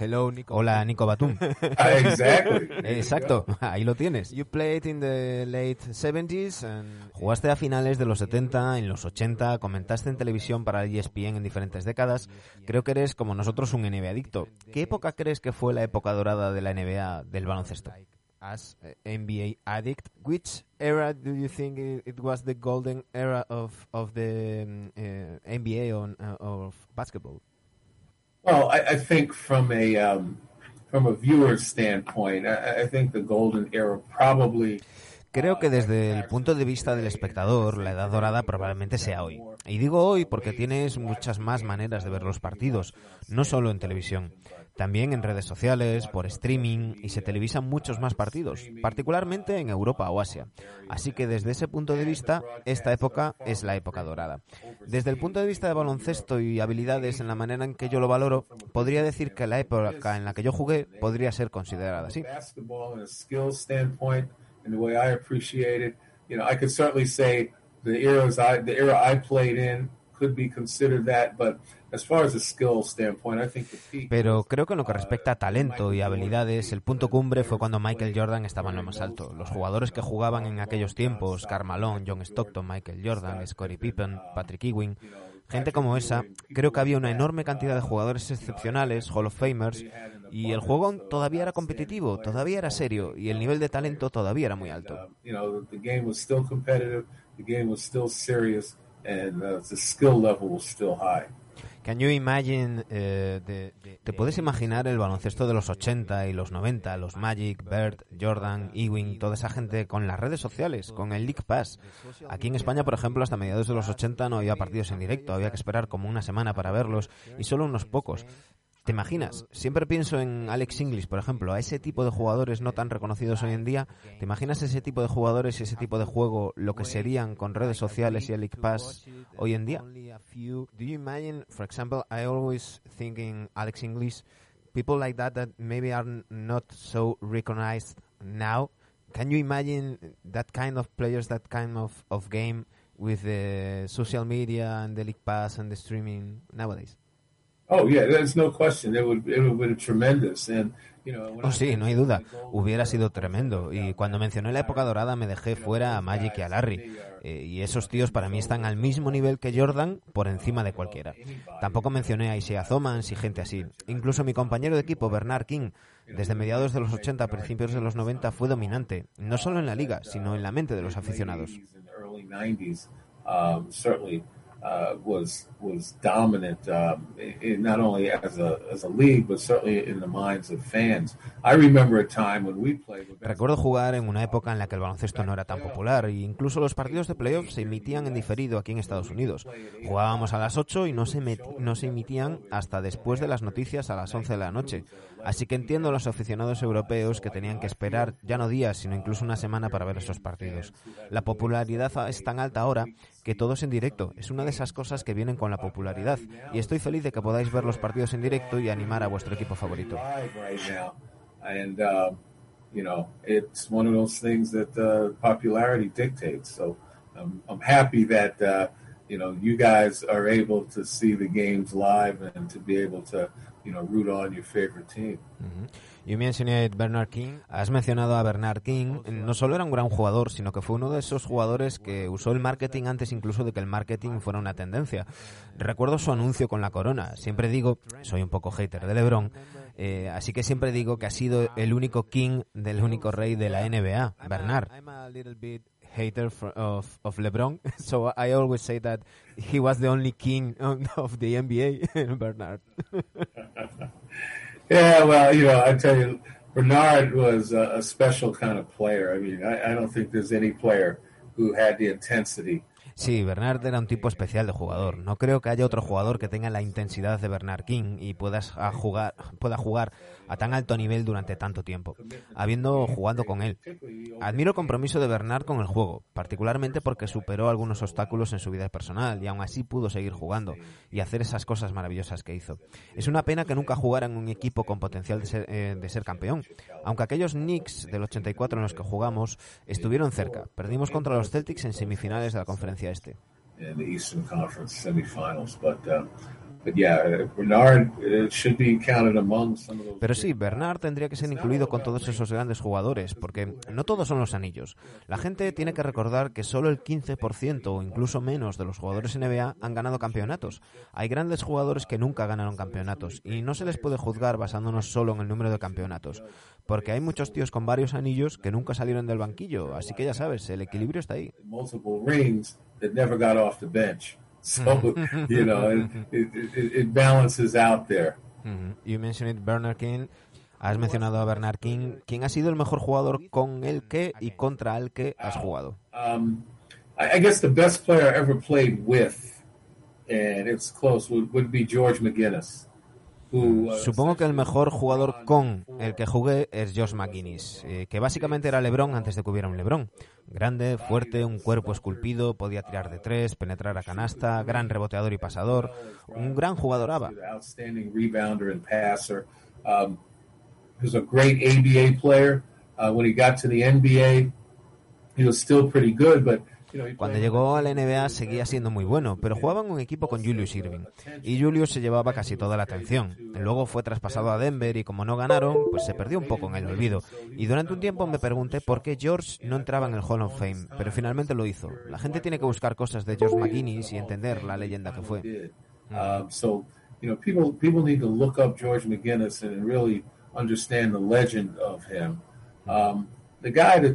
Hello, Hola, Nico Batum. [LAUGHS] Exacto, [LAUGHS] ahí lo tienes. Jugaste a finales de los 70, en los 80, comentaste en televisión para ESPN en diferentes décadas. Creo que eres, como nosotros, un NBA adicto. ¿Qué época crees que fue la época dorada de la NBA del baloncesto? As NBA addict, which era do you think it, was the golden era of, of the mm, eh, NBA on, uh, of basketball? I, think Creo que desde el punto de vista del espectador, la edad dorada probablemente sea hoy. Y digo hoy porque tienes muchas más maneras de ver los partidos, no solo en televisión. También en redes sociales, por streaming y se televisan muchos más partidos, particularmente en Europa o Asia. Así que desde ese punto de vista, esta época es la época dorada. Desde el punto de vista de baloncesto y habilidades en la manera en que yo lo valoro, podría decir que la época en la que yo jugué podría ser considerada así. Pero creo que en lo que uh, respecta a talento y habilidades, el punto cumbre fue cuando Michael Jordan estaba en lo más alto. Los jugadores que jugaban en aquellos tiempos, Malone, John Stockton, Michael Jordan, Scottie Pippen, uh, Patrick Ewing, gente como esa, creo que había una uh, enorme cantidad de jugadores excepcionales, Hall of Famers, y el juego todavía era competitivo, todavía era serio, y el nivel de talento todavía era muy alto. Can you imagine, eh, ¿Te puedes eh, imaginar el baloncesto de los 80 y los 90, los Magic, Bird, Jordan, Ewing, toda esa gente con las redes sociales, con el League Pass? Aquí en España, por ejemplo, hasta mediados de los 80 no había partidos en directo, había que esperar como una semana para verlos y solo unos pocos. ¿Te imaginas? Siempre pienso en Alex English, por ejemplo, a ese tipo de jugadores no tan reconocidos hoy en día. ¿Te imaginas ese tipo de jugadores y ese tipo de juego lo que serían con redes sociales y el Pass hoy en día? Do you imagine, for example, I always think Alex English, people like that that maybe are not so recognized now. Can you imagine that kind of players, that kind of, of game with the social media and the league pass and the streaming nowadays? Oh, sí, no hay duda. Hubiera sido tremendo. Y cuando mencioné la época dorada me dejé fuera a Magic y a Larry. Eh, y esos tíos para mí están al mismo nivel que Jordan, por encima de cualquiera. Tampoco mencioné a Isaiah Thomas y gente así. Incluso mi compañero de equipo, Bernard King, desde mediados de los 80 a principios de los 90 fue dominante, no solo en la liga, uh, sino en la mente de los aficionados uh, was was dominant, como um, not only as a, as a league, fans. Recuerdo jugar en una época en la que el baloncesto no era tan popular e incluso los partidos de playoff se emitían en diferido aquí en Estados Unidos. Jugábamos a las 8 y no se, no se emitían hasta después de las noticias a las 11 de la noche. Así que entiendo a los aficionados europeos que tenían que esperar ya no días, sino incluso una semana para ver esos partidos. La popularidad es tan alta ahora que todo es en directo. Es una de esas cosas que vienen con la popularidad. Y estoy feliz de que podáis ver los partidos en directo y animar a vuestro equipo favorito. You a Bernard King. Has mencionado a Bernard King. No solo era un gran jugador, sino que fue uno de esos jugadores que usó el marketing antes incluso de que el marketing fuera una tendencia. Recuerdo su anuncio con la corona. Siempre digo, soy un poco hater de LeBron, eh, así que siempre digo que ha sido el único King del único rey de la NBA, Bernard. hater LeBron, [LAUGHS] was the only king [LAUGHS] of NBA, [LAUGHS] Bernard. Yeah, well, you know, I tell you, Bernard was a, a special kind of player. I mean, I, I, don't think there's any player who had the intensity Sí, Bernard era un tipo especial de jugador. No creo que haya otro jugador que tenga la intensidad de Bernard King y puedas ah, jugar, pueda jugar a tan alto nivel durante tanto tiempo, habiendo jugado con él. Admiro el compromiso de Bernard con el juego, particularmente porque superó algunos obstáculos en su vida personal y aún así pudo seguir jugando y hacer esas cosas maravillosas que hizo. Es una pena que nunca jugara en un equipo con potencial de ser, eh, de ser campeón, aunque aquellos Knicks del 84 en los que jugamos estuvieron cerca. Perdimos contra los Celtics en semifinales de la conferencia este. in the Eastern Conference semifinals. But uh, Pero sí, Bernard tendría que ser incluido con todos esos grandes jugadores, porque no todos son los anillos. La gente tiene que recordar que solo el 15% o incluso menos de los jugadores NBA han ganado campeonatos. Hay grandes jugadores que nunca ganaron campeonatos y no se les puede juzgar basándonos solo en el número de campeonatos, porque hay muchos tíos con varios anillos que nunca salieron del banquillo, así que ya sabes, el equilibrio está ahí so [LAUGHS] mm-hmm. you know it, it, it, balances out there. Mm-hmm. You mentioned Bernard King. Has mencionado a Bernard King. ¿Quién ha sido el mejor jugador con el que y contra el que has jugado? Um, I, I guess the best player I ever played with, and it's close, would, would be George McGinnis. Supongo que el mejor jugador con el que jugué es Josh McGuinness, eh, que básicamente era LeBron antes de que hubiera un LeBron. Grande, fuerte, un cuerpo esculpido, podía tirar de tres, penetrar a canasta, gran reboteador y pasador, un gran jugador ABA. NBA, cuando pues, llegó a la NBA seguía siendo muy bueno, pero jugaban un equipo con Julius Irving y Julius se llevaba casi toda la atención. Luego fue traspasado a Denver y como no ganaron, pues se perdió un poco en el olvido. Y durante un tiempo me pregunté por qué George no entraba en el Hall of Fame, pero finalmente lo hizo. La gente tiene que buscar cosas de George McGuinness y entender la leyenda que fue. Mm. El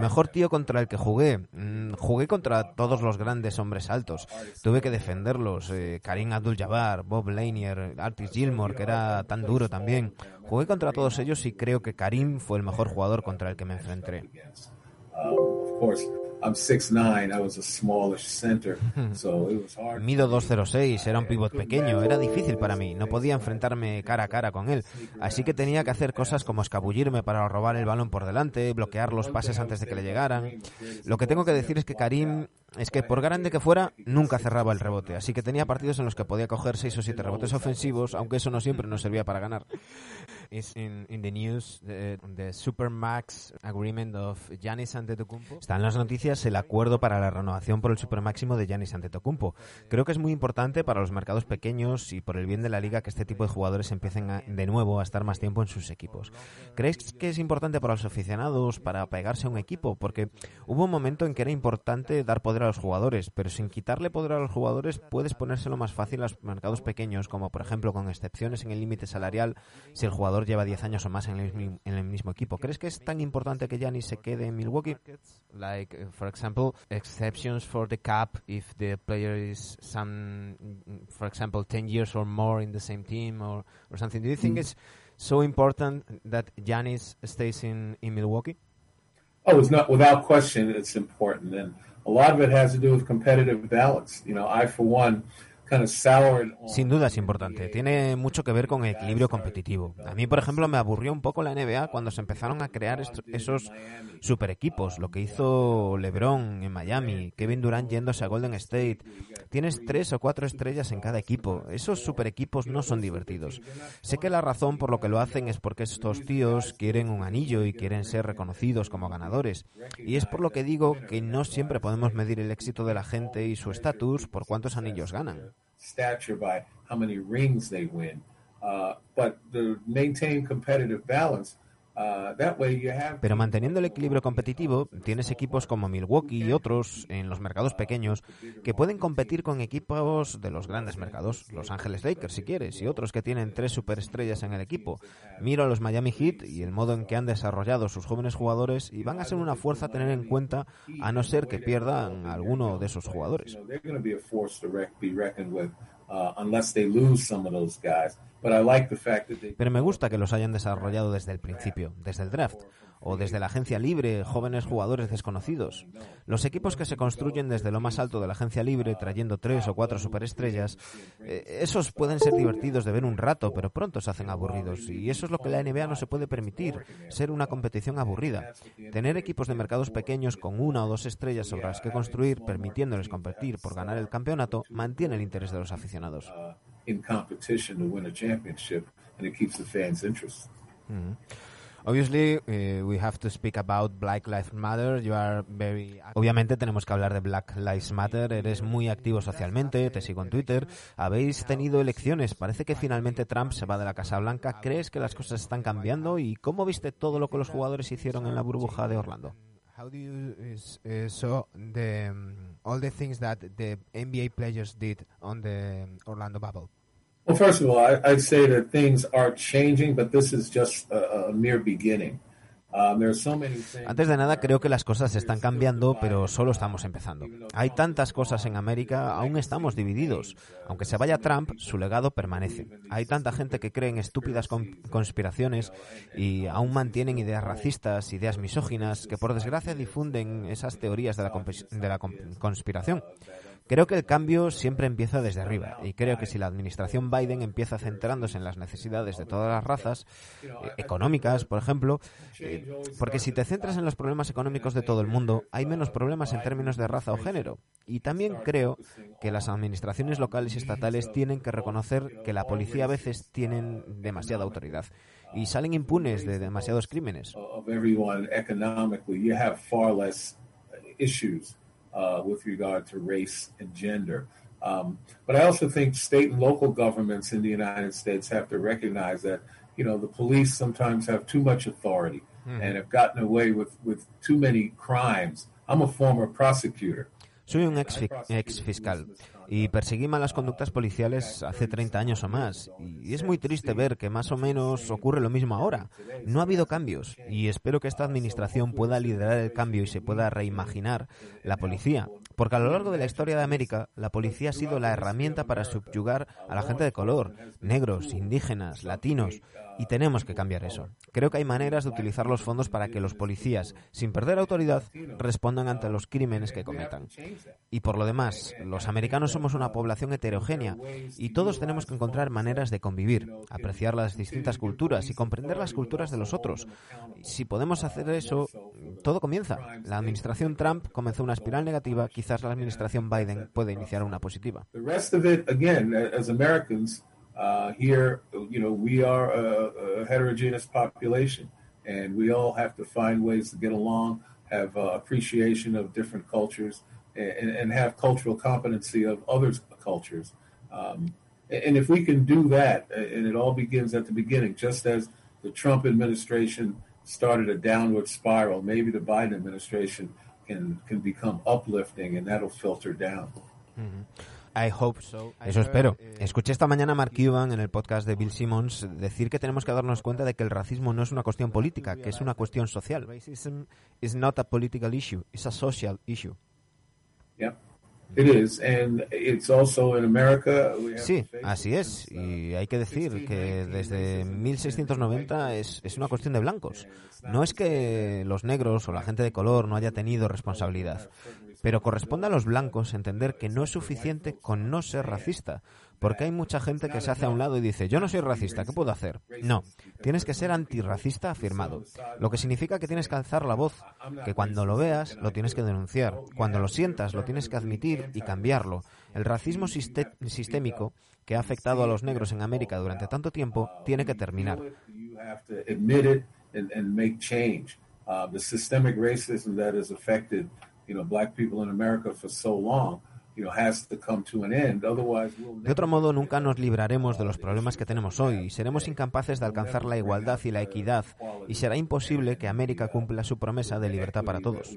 mejor tío contra el que jugué, mm, jugué contra todos los grandes hombres altos. Tuve que defenderlos. Eh, Karim Abdul-Jabbar, Bob Lanier, Artis Gilmore, que era tan duro también. Jugué contra todos ellos y creo que Karim fue el mejor jugador contra el que me enfrenté. Um, Mido 206, era un pivot pequeño, era difícil para mí, no podía enfrentarme cara a cara con él, así que tenía que hacer cosas como escabullirme para robar el balón por delante, bloquear los pases antes de que le llegaran. Lo que tengo que decir es que Karim es que por grande que fuera, nunca cerraba el rebote, así que tenía partidos en los que podía coger seis o siete rebotes ofensivos, aunque eso no siempre nos servía para ganar. [LAUGHS] In, the news, eh, agreement Está en las noticias el acuerdo para la renovación por el super máximo de Giannis Antetokounmpo. Creo que es muy importante para los mercados pequeños y por el bien de la liga que este tipo de jugadores empiecen de nuevo a estar más tiempo en sus equipos. ¿Crees que es importante para los aficionados para pegarse a un equipo? Porque hubo un momento en que era importante dar poder a los jugadores, pero sin quitarle poder a los jugadores puedes ponérselo más fácil a los mercados pequeños, como por ejemplo con excepciones en el límite salarial si el jugador lleva 10 años o más en el, mismo equipo. ¿Crees que es tan importante que Giannis se quede en Milwaukee? Like, eh, for example, exceptions for the cap if the player is some, for example, 10 years or more in the same team or, or something. Do you think mm. it's so important that Giannis stays in, in Milwaukee? Oh, it's not without question. It's important, a lot of it has to do with competitive balance. You know, I, for one, Sin duda es importante. Tiene mucho que ver con equilibrio competitivo. A mí, por ejemplo, me aburrió un poco la NBA cuando se empezaron a crear esos super equipos. Lo que hizo LeBron en Miami, Kevin Durant yéndose a Golden State. Tienes tres o cuatro estrellas en cada equipo. Esos super equipos no son divertidos. Sé que la razón por lo que lo hacen es porque estos tíos quieren un anillo y quieren ser reconocidos como ganadores. Y es por lo que digo que no siempre podemos medir el éxito de la gente y su estatus por cuántos anillos ganan. stature by how many rings they win. Uh, but to maintain competitive balance, Uh, Pero manteniendo el equilibrio competitivo, tienes equipos como Milwaukee y otros en los mercados pequeños que pueden competir con equipos de los grandes mercados, Los Ángeles Lakers si quieres, y otros que tienen tres superestrellas en el equipo. Miro a los Miami Heat y el modo en que han desarrollado sus jóvenes jugadores y van a ser una fuerza a tener en cuenta a no ser que pierdan a alguno de esos jugadores. Pero me gusta que los hayan desarrollado desde el principio, desde el draft, o desde la agencia libre, jóvenes jugadores desconocidos. Los equipos que se construyen desde lo más alto de la agencia libre, trayendo tres o cuatro superestrellas, eh, esos pueden ser divertidos de ver un rato, pero pronto se hacen aburridos. Y eso es lo que la NBA no se puede permitir, ser una competición aburrida. Tener equipos de mercados pequeños con una o dos estrellas sobre las que construir, permitiéndoles competir por ganar el campeonato, mantiene el interés de los aficionados. Obviously, eh, we have to speak about Black Lives Matter. Obviamente tenemos que hablar de Black Lives Matter. Eres muy activo socialmente, te sigo en Twitter. Habéis tenido elecciones. Parece que finalmente Trump se va de la Casa Blanca. ¿Crees que las cosas están cambiando? ¿Y cómo viste todo lo que los jugadores hicieron en la burbuja de Orlando? how do eh, um, all the things that the players Orlando antes de nada, creo que las cosas están cambiando, pero solo estamos empezando. Hay tantas cosas en América, aún estamos divididos. Uh, Aunque se vaya Trump, su legado permanece. Hay tanta gente que cree en estúpidas conspiraciones y aún mantienen ideas racistas, ideas misóginas, que por desgracia difunden esas teorías de la conspiración. Creo que el cambio siempre empieza desde arriba y creo que si la administración Biden empieza centrándose en las necesidades de todas las razas, eh, económicas, por ejemplo, eh, porque si te centras en los problemas económicos de todo el mundo, hay menos problemas en términos de raza o género. Y también creo que las administraciones locales y estatales tienen que reconocer que la policía a veces tiene demasiada autoridad y salen impunes de demasiados crímenes. uh, with regard to race and gender. Um, but I also think state and local governments in the United States have to recognize that you know the police sometimes have too much authority mm. and have gotten away with with too many crimes. I'm a former prosecutor. Soy un ex, ex fiscal. y perseguí malas conductas policiales hace 30 años o más. Y es muy triste ver que más o menos ocurre lo mismo ahora. No ha habido cambios y espero que esta administración pueda liderar el cambio y se pueda reimaginar la policía. Porque a lo largo de la historia de América, la policía ha sido la herramienta para subyugar a la gente de color, negros, indígenas, latinos. Y tenemos que cambiar eso. Creo que hay maneras de utilizar los fondos para que los policías, sin perder autoridad, respondan ante los crímenes que cometan. Y por lo demás, los americanos somos una población heterogénea y todos tenemos que encontrar maneras de convivir, apreciar las distintas culturas y comprender las culturas de los otros. Si podemos hacer eso, todo comienza. La administración Trump comenzó una espiral negativa, quizás la administración Biden puede iniciar una positiva. Uh, here, you know, we are a, a, heterogeneous population, and we all have to find ways to get along, have uh, appreciation of different cultures, and, and, have cultural competency of other cultures. Um, and if we can do that, and it all begins at the beginning, just as the Trump administration started a downward spiral, maybe the Biden administration can can become uplifting, and that'll filter down. Mm-hmm. I hope Eso espero. Eh, Escuché esta mañana a Mark Cuban en el podcast de Bill Simmons decir que tenemos que darnos cuenta de que el racismo no es una cuestión política, que es una cuestión social. Racism is not a political issue, it's a social issue. Yeah. sí, así es. Y hay que decir que desde 1690 es, es, una cuestión de blancos. No es que los negros o la gente de color no haya tenido responsabilidad. Pero corresponde a los blancos entender que no es suficiente con no ser racista, porque hay mucha gente que se hace a un lado y dice, yo no soy racista, ¿qué puedo hacer? No, tienes que ser antirracista afirmado, lo que significa que tienes que alzar la voz, que cuando lo veas lo tienes que denunciar, cuando lo sientas lo tienes que admitir y cambiarlo. El racismo sistémico que ha afectado a los negros en América durante tanto tiempo tiene que terminar. De otro modo, nunca nos libraremos de los problemas que tenemos hoy. Seremos incapaces de alcanzar la igualdad y la equidad, y será imposible que América cumpla su promesa de libertad para todos.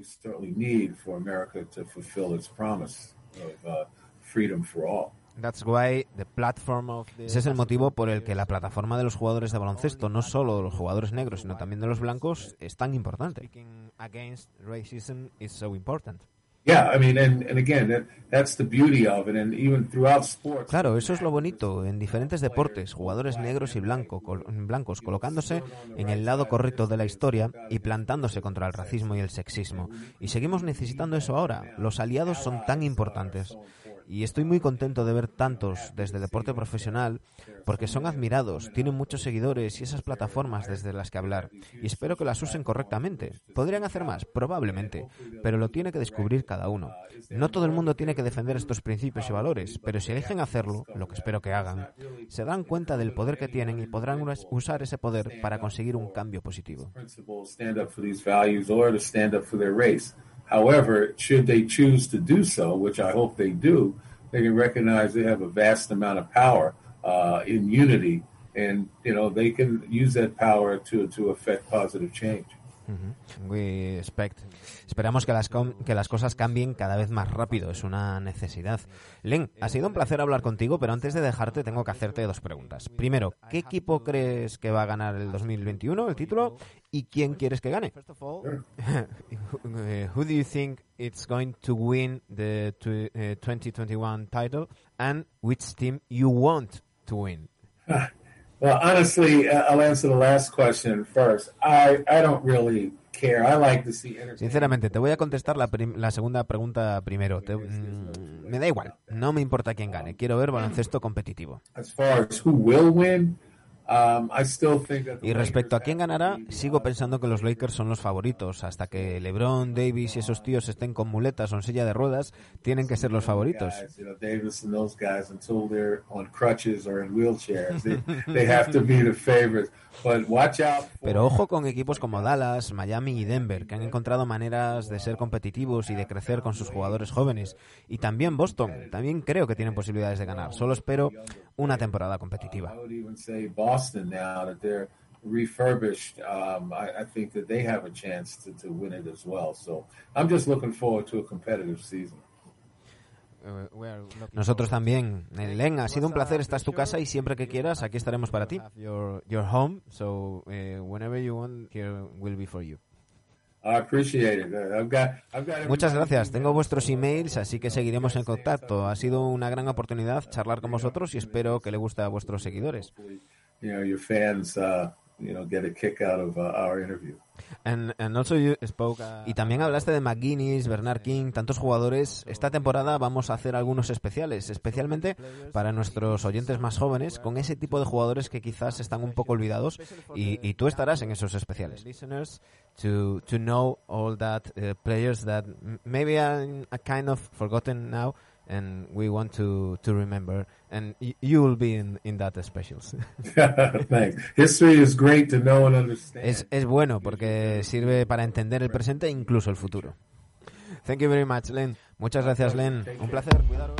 Ese es el motivo por el que la plataforma de los jugadores de baloncesto, no solo de los jugadores negros, sino también de los blancos, es tan importante. Claro, eso es lo bonito. En diferentes deportes, jugadores negros y blancos colocándose en el lado correcto de la historia y plantándose contra el racismo y el sexismo. Y seguimos necesitando eso ahora. Los aliados son tan importantes y estoy muy contento de ver tantos desde deporte profesional porque son admirados, tienen muchos seguidores y esas plataformas desde las que hablar y espero que las usen correctamente. ¿Podrían hacer más? Probablemente, pero lo tiene que descubrir cada uno. No todo el mundo tiene que defender estos principios y valores, pero si eligen hacerlo, lo que espero que hagan, se dan cuenta del poder que tienen y podrán usar ese poder para conseguir un cambio positivo. However, should they choose to do so, which I hope they do, they can recognize they have a vast amount of power uh, in unity, and you know they can use that power to to affect positive change. Mm-hmm. We expect Esperamos que las, que las cosas cambien cada vez más rápido, es una necesidad. Len, ha sido un placer hablar contigo, pero antes de dejarte tengo que hacerte dos preguntas. Primero, ¿qué equipo crees que va a ganar el 2021 el título y quién quieres que gane? [LAUGHS] Who do you think it's going to win the 2021 eh, title and which team you want to win? [LAUGHS] Well, honestly, uh, I'll answer the last question first. I, I don't really Sinceramente, te voy a contestar la, segunda pregunta primero. Mm, me da igual, no me importa quién gane. Quiero ver baloncesto competitivo. Y respecto a quién ganará, sigo pensando que los Lakers son los favoritos. Hasta que LeBron, Davis y esos tíos estén con muletas o en silla de ruedas, tienen que ser los favoritos. Pero ojo con equipos como Dallas, Miami y Denver, que han encontrado maneras de ser competitivos y de crecer con sus jugadores jóvenes. Y también Boston, también creo que tienen posibilidades de ganar. Solo espero una temporada competitiva. Nosotros también. Eh, Len, ha sido un placer. Esta es tu casa y siempre que quieras, aquí estaremos para ti. Your, home, so eh, whenever you want, here will be for you. Muchas gracias. Tengo vuestros emails, así que seguiremos en contacto. Ha sido una gran oportunidad charlar con vosotros y espero que le guste a vuestros seguidores y también hablaste de McGuinness, Bernard King, tantos jugadores. Esta temporada vamos a hacer algunos especiales, especialmente para nuestros oyentes más jóvenes, con ese tipo de jugadores que quizás están un poco olvidados y, y tú estarás en esos especiales. To, to know all that uh, players that maybe kind of forgotten now and we want to, to remember. And you will be in, in that specials. [LAUGHS] [LAUGHS] Thanks. History is great to know and understand. Es, es bueno porque sirve para entender el presente e incluso el futuro. Thank you very much, Len. Muchas gracias, Len. Un placer. Cuidaros.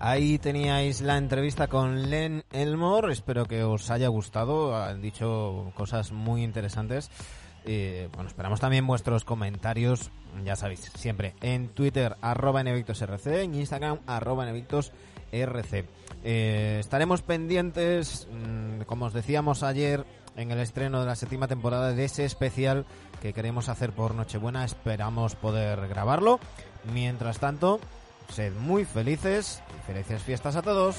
Ahí teníais la entrevista con Len Elmore. Espero que os haya gustado. Han dicho cosas muy interesantes. Eh, bueno, esperamos también vuestros comentarios, ya sabéis, siempre en Twitter, arroba rc en Instagram, arroba en Eh, estaremos pendientes, mm, como os decíamos ayer, en el estreno de la séptima temporada de ese especial que queremos hacer por Nochebuena. Esperamos poder grabarlo. Mientras tanto, sed muy felices y felices fiestas a todos.